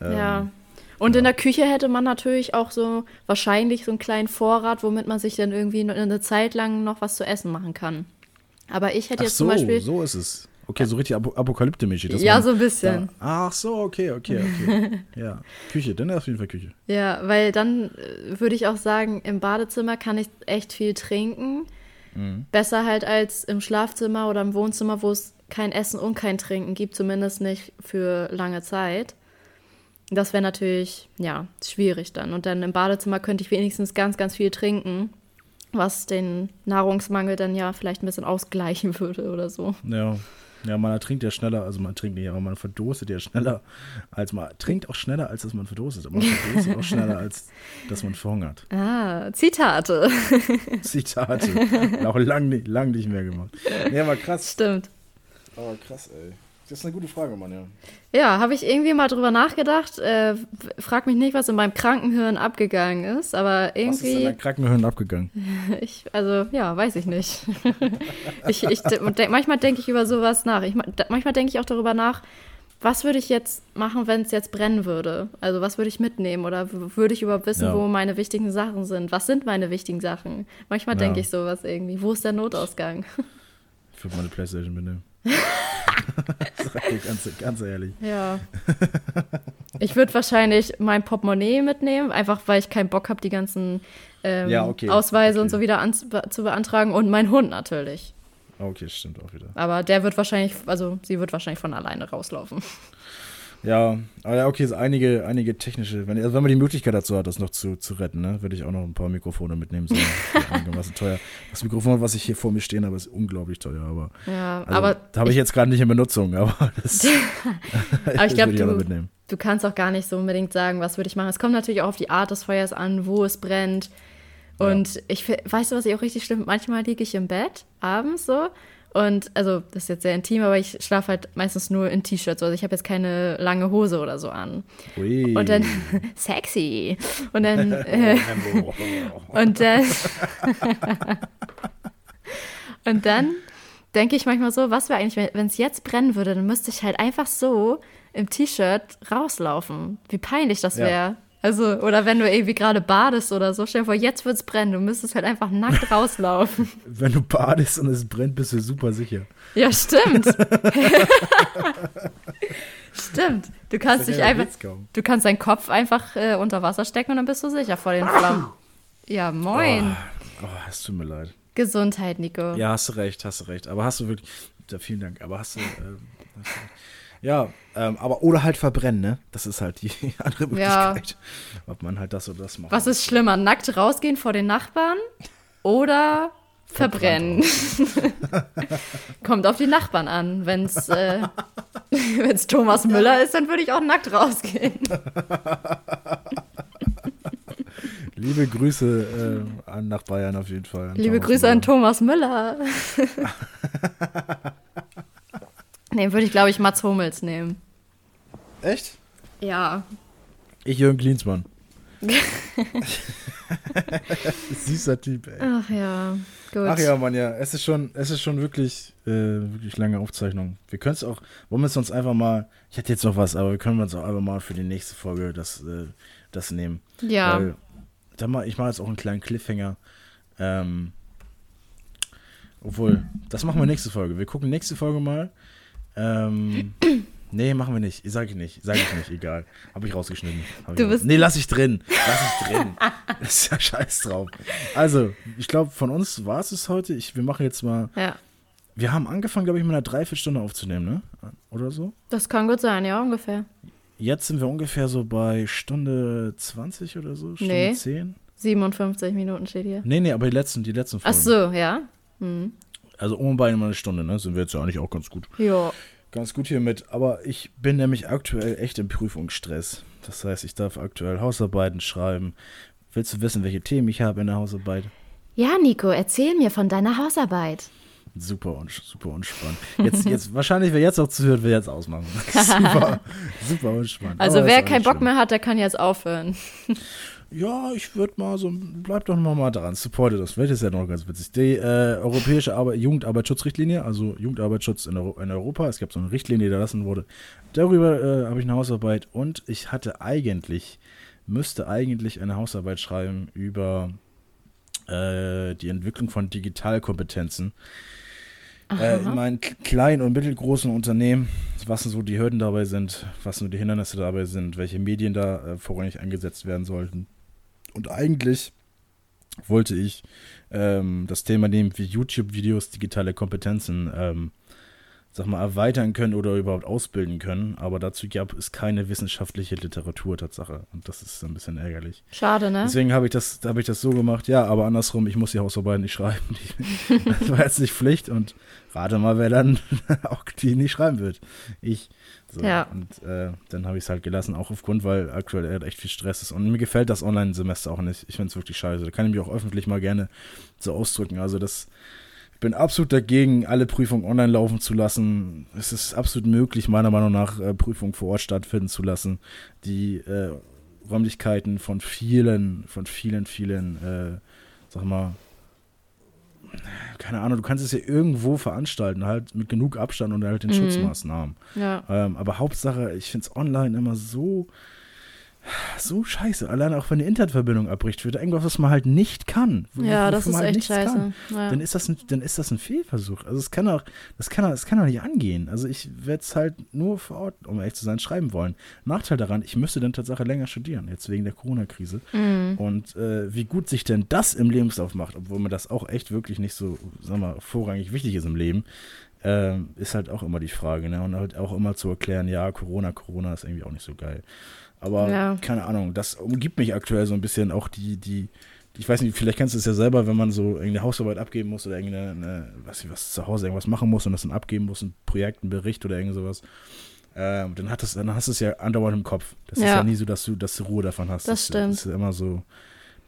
Ähm, ja. Und in der Küche hätte man natürlich auch so wahrscheinlich so einen kleinen Vorrat, womit man sich dann irgendwie eine Zeit lang noch was zu essen machen kann. Aber ich hätte Ach jetzt so, zum Beispiel. so ist es. Okay, so richtig Ap Apokalypte-mäßig. dass ja, so ein bisschen. Da, ach so, okay, okay, okay. <laughs> ja, Küche, dann auf jeden Fall Küche. Ja, weil dann äh, würde ich auch sagen, im Badezimmer kann ich echt viel trinken. Mhm. Besser halt als im Schlafzimmer oder im Wohnzimmer, wo es kein Essen und kein Trinken gibt, zumindest nicht für lange Zeit. Das wäre natürlich, ja, schwierig dann. Und dann im Badezimmer könnte ich wenigstens ganz, ganz viel trinken, was den Nahrungsmangel dann ja vielleicht ein bisschen ausgleichen <laughs> würde oder so. Ja. Ja, man trinkt ja schneller, also man trinkt nicht, aber man verdurstet ja schneller, als man trinkt auch schneller, als dass man verdurstet. Aber man verdurstet auch schneller, als dass man verhungert. <laughs> Ah, Zitate. <laughs> Zitate. auch lang, nicht- lang nicht mehr gemacht. Nee, aber krass. Stimmt. Aber krass, ey. Das ist eine gute Frage, Mann, ja. Ja, habe ich irgendwie mal drüber nachgedacht. Äh, frag mich nicht, was in meinem Krankenhirn abgegangen ist, aber Was ist in irgendwie, dein Krankenhirn abgegangen? <laughs> ich, also ja, weiß ich nicht. <laughs> ich, ich denk, manchmal denke ich über sowas nach. Ich, manchmal denke ich auch darüber nach, was würde ich jetzt machen, wenn es jetzt brennen würde? Also was würde ich mitnehmen oder würde ich überhaupt wissen, ja. wo meine wichtigen Sachen sind? Was sind meine wichtigen Sachen? Manchmal ja. denke ich sowas irgendwie. Wo ist der Notausgang? Ich würde meine Playstation mitnehmen. <laughs> ganz, ganz ehrlich. Ja. Ich würde wahrscheinlich mein Portemonnaie mitnehmen, einfach weil ich keinen Bock habe, die ganzen ähm, ja, okay. Ausweise okay. und so wieder an, zu beantragen. Und mein Hund natürlich. Okay, stimmt auch wieder. Aber der wird wahrscheinlich, also sie wird wahrscheinlich von alleine rauslaufen. Ja, aber ja, okay, so einige, einige technische, wenn, also wenn man die Möglichkeit dazu hat, das noch zu, zu retten, ne, würde ich auch noch ein paar Mikrofone mitnehmen. So, <laughs> einigermaßen teuer. Das Mikrofon, was ich hier vor mir stehen habe, ist unglaublich teuer, aber, ja, also, aber da habe ich, ich, jetzt gerade nicht in Benutzung, aber <laughs> das, <laughs> aber ich glaube, du, du kannst auch gar nicht so unbedingt sagen, was würde ich machen. Es kommt natürlich auch auf die Art des Feuers an, wo es brennt. Und ja. ich weißt du, was ich auch richtig schlimm, manchmal liege ich im Bett abends so und also, das ist jetzt sehr intim, aber ich schlafe halt meistens nur in T-Shirts. Also ich habe jetzt keine lange Hose oder so an. Ui. Und dann <laughs> sexy. Und dann äh, und dann und dann denke ich manchmal so, was wäre eigentlich, wenn es jetzt brennen würde, dann müsste ich halt einfach so im T-Shirt rauslaufen. Wie peinlich das wäre. Ja. Also, oder wenn du irgendwie gerade badest oder so, stell dir vor, jetzt wird es brennen, du müsstest halt einfach nackt <laughs> rauslaufen. wenn du badest und es brennt, bist du super sicher. Ja, stimmt. <laughs> stimmt. Du kannst dich einfach, du kannst deinen Kopf einfach äh, unter Wasser stecken und dann bist du sicher vor den Flammen. Ja, moin. Oh, oh, es tut mir leid. Gesundheit, Nico. Ja, hast du recht, hast du recht. Aber hast du wirklich, ja, vielen Dank, aber hast du, äh, hast du ja, ähm, aber oder halt verbrennen, ne? Das ist halt die <laughs> andere Möglichkeit. Ja. Ob man halt das oder das macht. Was ist schlimmer? Nackt rausgehen vor den Nachbarn oder verbrennen? <laughs> Kommt auf die Nachbarn an. Wenn es äh, <laughs> Thomas Müller ist, dann würde ich auch nackt rausgehen. Liebe Grüße äh, an nach Bayern auf jeden Fall. Liebe Thomas Grüße Müller. an Thomas Müller. Nee, würde ich, glaube ich, Mats Hummels nehmen. Echt? Ja. Ich Jürgen Klinsmann. <laughs> Süßer Typ, ey. Ach ja, gut. Ach ja, Mann, ja. Es ist schon, es ist schon wirklich, äh, wirklich lange Aufzeichnung. Wir können es auch, wollen wir es uns einfach mal, ich hätte jetzt noch was, aber wir können uns auch einfach mal für die nächste Folge das, äh, das nehmen. Ja. Weil, dann mal, ich mache jetzt auch einen kleinen Cliffhanger. Ähm, obwohl, das machen wir nächste Folge. Wir gucken nächste Folge mal, ähm, nee, machen wir nicht. Sag ich nicht. Sag ich nicht, egal. Hab ich rausgeschnitten. Hab du ich bist nee, lass ich drin. Lass ich drin. das <laughs> ist ja scheiß drauf. Also, ich glaube, von uns war es es heute. Ich, wir machen jetzt mal. Ja. Wir haben angefangen, glaube ich, mit einer Dreiviertelstunde aufzunehmen, ne? Oder so? Das kann gut sein, ja, ungefähr. Jetzt sind wir ungefähr so bei Stunde 20 oder so, Stunde nee. 10. 57 Minuten steht hier. Nee, nee, aber die letzten, die letzten Folgen. Ach so, ja. Mhm. Also um bei eine Stunde, ne? Sind wir jetzt ja eigentlich auch ganz gut. Ja. Ganz gut hier mit. Aber ich bin nämlich aktuell echt im Prüfungsstress. Das heißt, ich darf aktuell Hausarbeiten schreiben. Willst du wissen, welche Themen ich habe in der Hausarbeit? Ja, Nico, erzähl mir von deiner Hausarbeit. Super, und, super unspannend. Jetzt, <laughs> jetzt, wahrscheinlich, wer jetzt auch zuhört, will jetzt ausmachen. <laughs> super, super unspannend. Also, wer keinen Bock mehr hat, der kann jetzt aufhören <laughs> ja, ich würde mal so, bleib doch mal dran, supporte das. Vielleicht ist ja noch ganz witzig. Die äh, europäische Arbeit, Jugendarbeitsschutzrichtlinie, also Jugendarbeitsschutz in, Euro, in, Europa, es gab so eine Richtlinie, die erlassen wurde. Darüber äh, habe ich eine Hausarbeit und ich hatte eigentlich, müsste eigentlich eine Hausarbeit schreiben über äh, die Entwicklung von Digitalkompetenzen. Äh, in meinen kleinen und mittelgroßen Unternehmen, was so die Hürden dabei sind, was nur die Hindernisse dabei sind, welche Medien da äh, vorrangig eingesetzt werden sollten. Und eigentlich wollte ich ähm, das Thema nehmen, wie YouTube-Videos digitale Kompetenzen ähm, sag mal, erweitern können oder überhaupt ausbilden können. Aber dazu gab es keine wissenschaftliche Literatur, Tatsache. Und das ist ein bisschen ärgerlich. Schade, ne? Deswegen habe ich, das, hab ich das so gemacht. Ja, aber andersrum, ich muss die Hausarbeiten nicht schreiben. <laughs> das war jetzt nicht Pflicht. Und rate mal, wer dann <laughs> auch die nicht schreiben wird. Ich. So, ja. Und äh, dann habe ich es halt gelassen, auch aufgrund, weil aktuell echt viel Stress ist. Und mir gefällt das Online-Semester auch nicht. Ich finde es wirklich scheiße. Da kann ich mich auch öffentlich mal gerne so ausdrücken. Also das ich bin absolut dagegen, alle Prüfungen online laufen zu lassen. Es ist absolut möglich, meiner Meinung nach, äh, Prüfungen vor Ort stattfinden zu lassen. Die äh, Räumlichkeiten von vielen, von vielen, vielen, äh, sag mal, keine Ahnung, du kannst es ja irgendwo veranstalten, halt mit genug Abstand und halt den Mhm. Schutzmaßnahmen. Ja. Ähm, aber Hauptsache, ich finde es online immer so, so scheiße. Alleine auch wenn die Internetverbindung abbricht, wird irgendwas, was man halt nicht kann. Ja, das ist halt echt scheiße. kann. Ja. Dann ist das ein, dann ist das ein Fehlversuch. Also es kann auch, das kann, das kann doch nicht angehen. Also ich werde es halt nur vor Ort, um ehrlich zu sein, schreiben wollen. Nachteil daran, ich müsste dann tatsächlich länger studieren, jetzt wegen der Corona-Krise. Mhm. Und äh, wie gut sich denn das im Lebenslauf macht, obwohl mir das auch echt wirklich nicht so, sag mal, vorrangig wichtig ist im Leben, ähm, ist halt auch immer die Frage. Ne? Und halt auch immer zu erklären, ja, Corona, Corona ist irgendwie auch nicht so geil. Aber Ja. keine Ahnung, das umgibt mich aktuell so ein bisschen auch die, die, ich weiß nicht, vielleicht kennst du es ja selber, wenn man so irgendeine Hausarbeit abgeben muss oder irgendeine, eine, was, ich, was zu Hause irgendwas machen muss und das dann abgeben muss, ein Projekt, ein Bericht oder irgend sowas. Ähm, dann, hat das, dann hast du es ja andauernd im Kopf. Das ist Ja. ja nie so, dass du, dass du Ruhe davon hast. Das stimmt. Das ist ja immer so,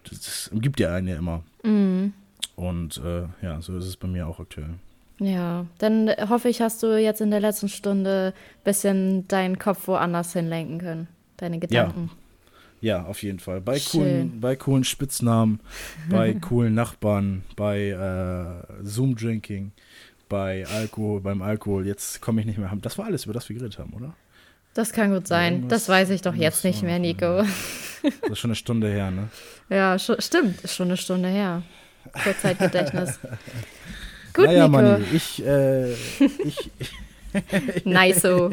das, das umgibt dir einen ja immer. Mhm. Und äh, ja, so ist es bei mir auch aktuell. Ja, dann hoffe ich, hast du jetzt in der letzten Stunde ein bisschen deinen Kopf woanders hinlenken können. Deine Gedanken. Ja, auf jeden Fall. Bei Schön. coolen, bei coolen Spitznamen, bei <laughs> coolen Nachbarn, bei äh, Zoom-Drinking, bei Alkohol, beim Alkohol. Jetzt komme ich nicht mehr. Das war alles, über das wir geredet haben, oder? Das kann gut sein. Irgendwas Das weiß ich doch jetzt nicht mehr, Nico. Das ist schon eine Stunde her, ne? <laughs> Ja, scho- stimmt. Ist schon eine Stunde her. Kurzzeitgedächtnis. <laughs> Gut, naja, Nico. Manni, ich, äh, ich, <laughs> Nice so.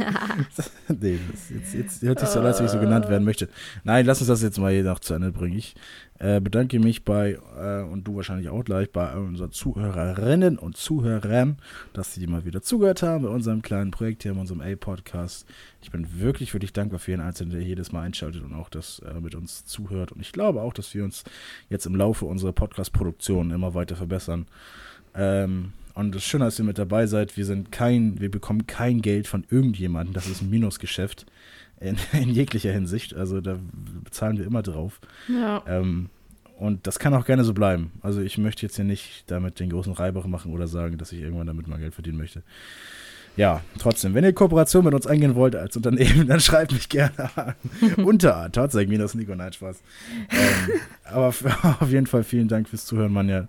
<laughs> nee, das, jetzt, jetzt hört sich so an, als wenn ich so genannt werden möchte. Nein, lass uns das jetzt mal hier noch zu Ende bringen. Ich äh, bedanke mich bei, äh, und du wahrscheinlich auch gleich, bei unseren Zuhörerinnen und Zuhörern, dass sie mal wieder zugehört haben bei unserem kleinen Projekt hier, in unserem A-Podcast. Ich bin wirklich, wirklich dankbar für jeden Einzelnen, der jedes Mal einschaltet und auch das äh, mit uns zuhört. Und ich glaube auch, dass wir uns jetzt im Laufe unserer Podcast-Produktion immer weiter verbessern. Ähm, und das Schöne, dass ihr mit dabei seid, wir sind kein, wir bekommen kein Geld von irgendjemandem. Das ist ein Minusgeschäft in, <laughs> in jeglicher Hinsicht. Also da bezahlen wir immer drauf. Ja. Ähm, und das kann auch gerne so bleiben. Also ich möchte jetzt hier nicht damit den großen Reibach machen oder sagen, dass ich irgendwann damit mal Geld verdienen möchte. Ja, trotzdem, wenn ihr Kooperation mit uns eingehen wollt als Unternehmen, <laughs> dann schreibt mich gerne an. <laughs> Unter tatsächlich minus Nico, nein, Spaß. Ähm, aber auf jeden Fall vielen Dank fürs Zuhören, Manja.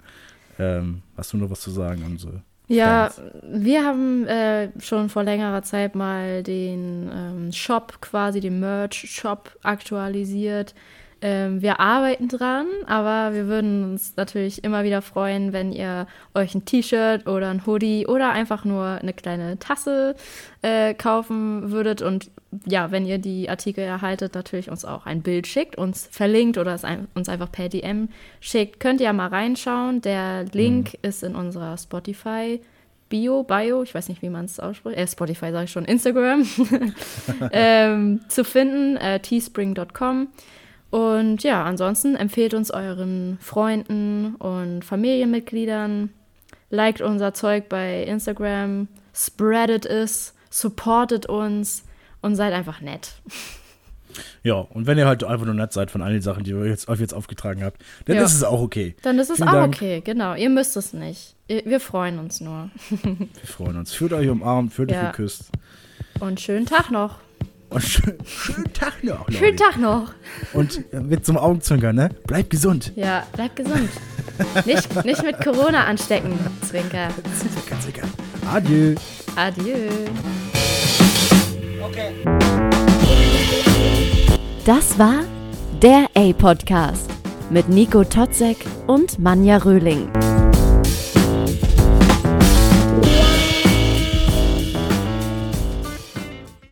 Ähm, hast du noch was zu sagen? Und so? Ja, Fans. wir haben äh, schon vor längerer Zeit mal den ähm, Shop, quasi den Merch-Shop aktualisiert. Ähm, wir arbeiten dran, aber wir würden uns natürlich immer wieder freuen, wenn ihr euch ein T-Shirt oder ein Hoodie oder einfach nur eine kleine Tasse äh, kaufen würdet. Und ja, wenn ihr die Artikel erhaltet, natürlich uns auch ein Bild schickt, uns verlinkt oder es ein, uns einfach per DM schickt. Könnt ihr ja mal reinschauen. Der Link ist in unserer Spotify. Bio, Bio, ich weiß nicht, wie man es ausspricht, äh, Spotify sage ich schon, Instagram, <laughs> <laughs> ähm, zu finden, äh, teespring.com. Und ja, ansonsten empfehlt uns euren Freunden und Familienmitgliedern, liked unser Zeug bei Instagram, spreadet es, supportet uns und seid einfach nett. <laughs> Ja, und wenn ihr halt einfach nur nett seid von all den Sachen, die wir jetzt, euch jetzt aufgetragen habt, dann Ja. ist es auch okay. Dann ist es Vielen auch Dank. okay, genau. Ihr müsst es nicht. Ihr- Wir freuen uns nur. Wir freuen uns. Fühlt euch umarmt, fühlt Ja. euch geküsst. Und schönen Tag noch. Und schön, schönen Tag noch, Leute. Schönen Tag noch. Und äh, mit zum Augenzwinkern, ne? Bleibt gesund. Ja, bleibt gesund. nicht, nicht mit Corona anstecken, Zwinker. Zwinker, zwinker. Adieu. Adieu. Das war der A-Podcast mit Nico Totzek und Manja Röhling.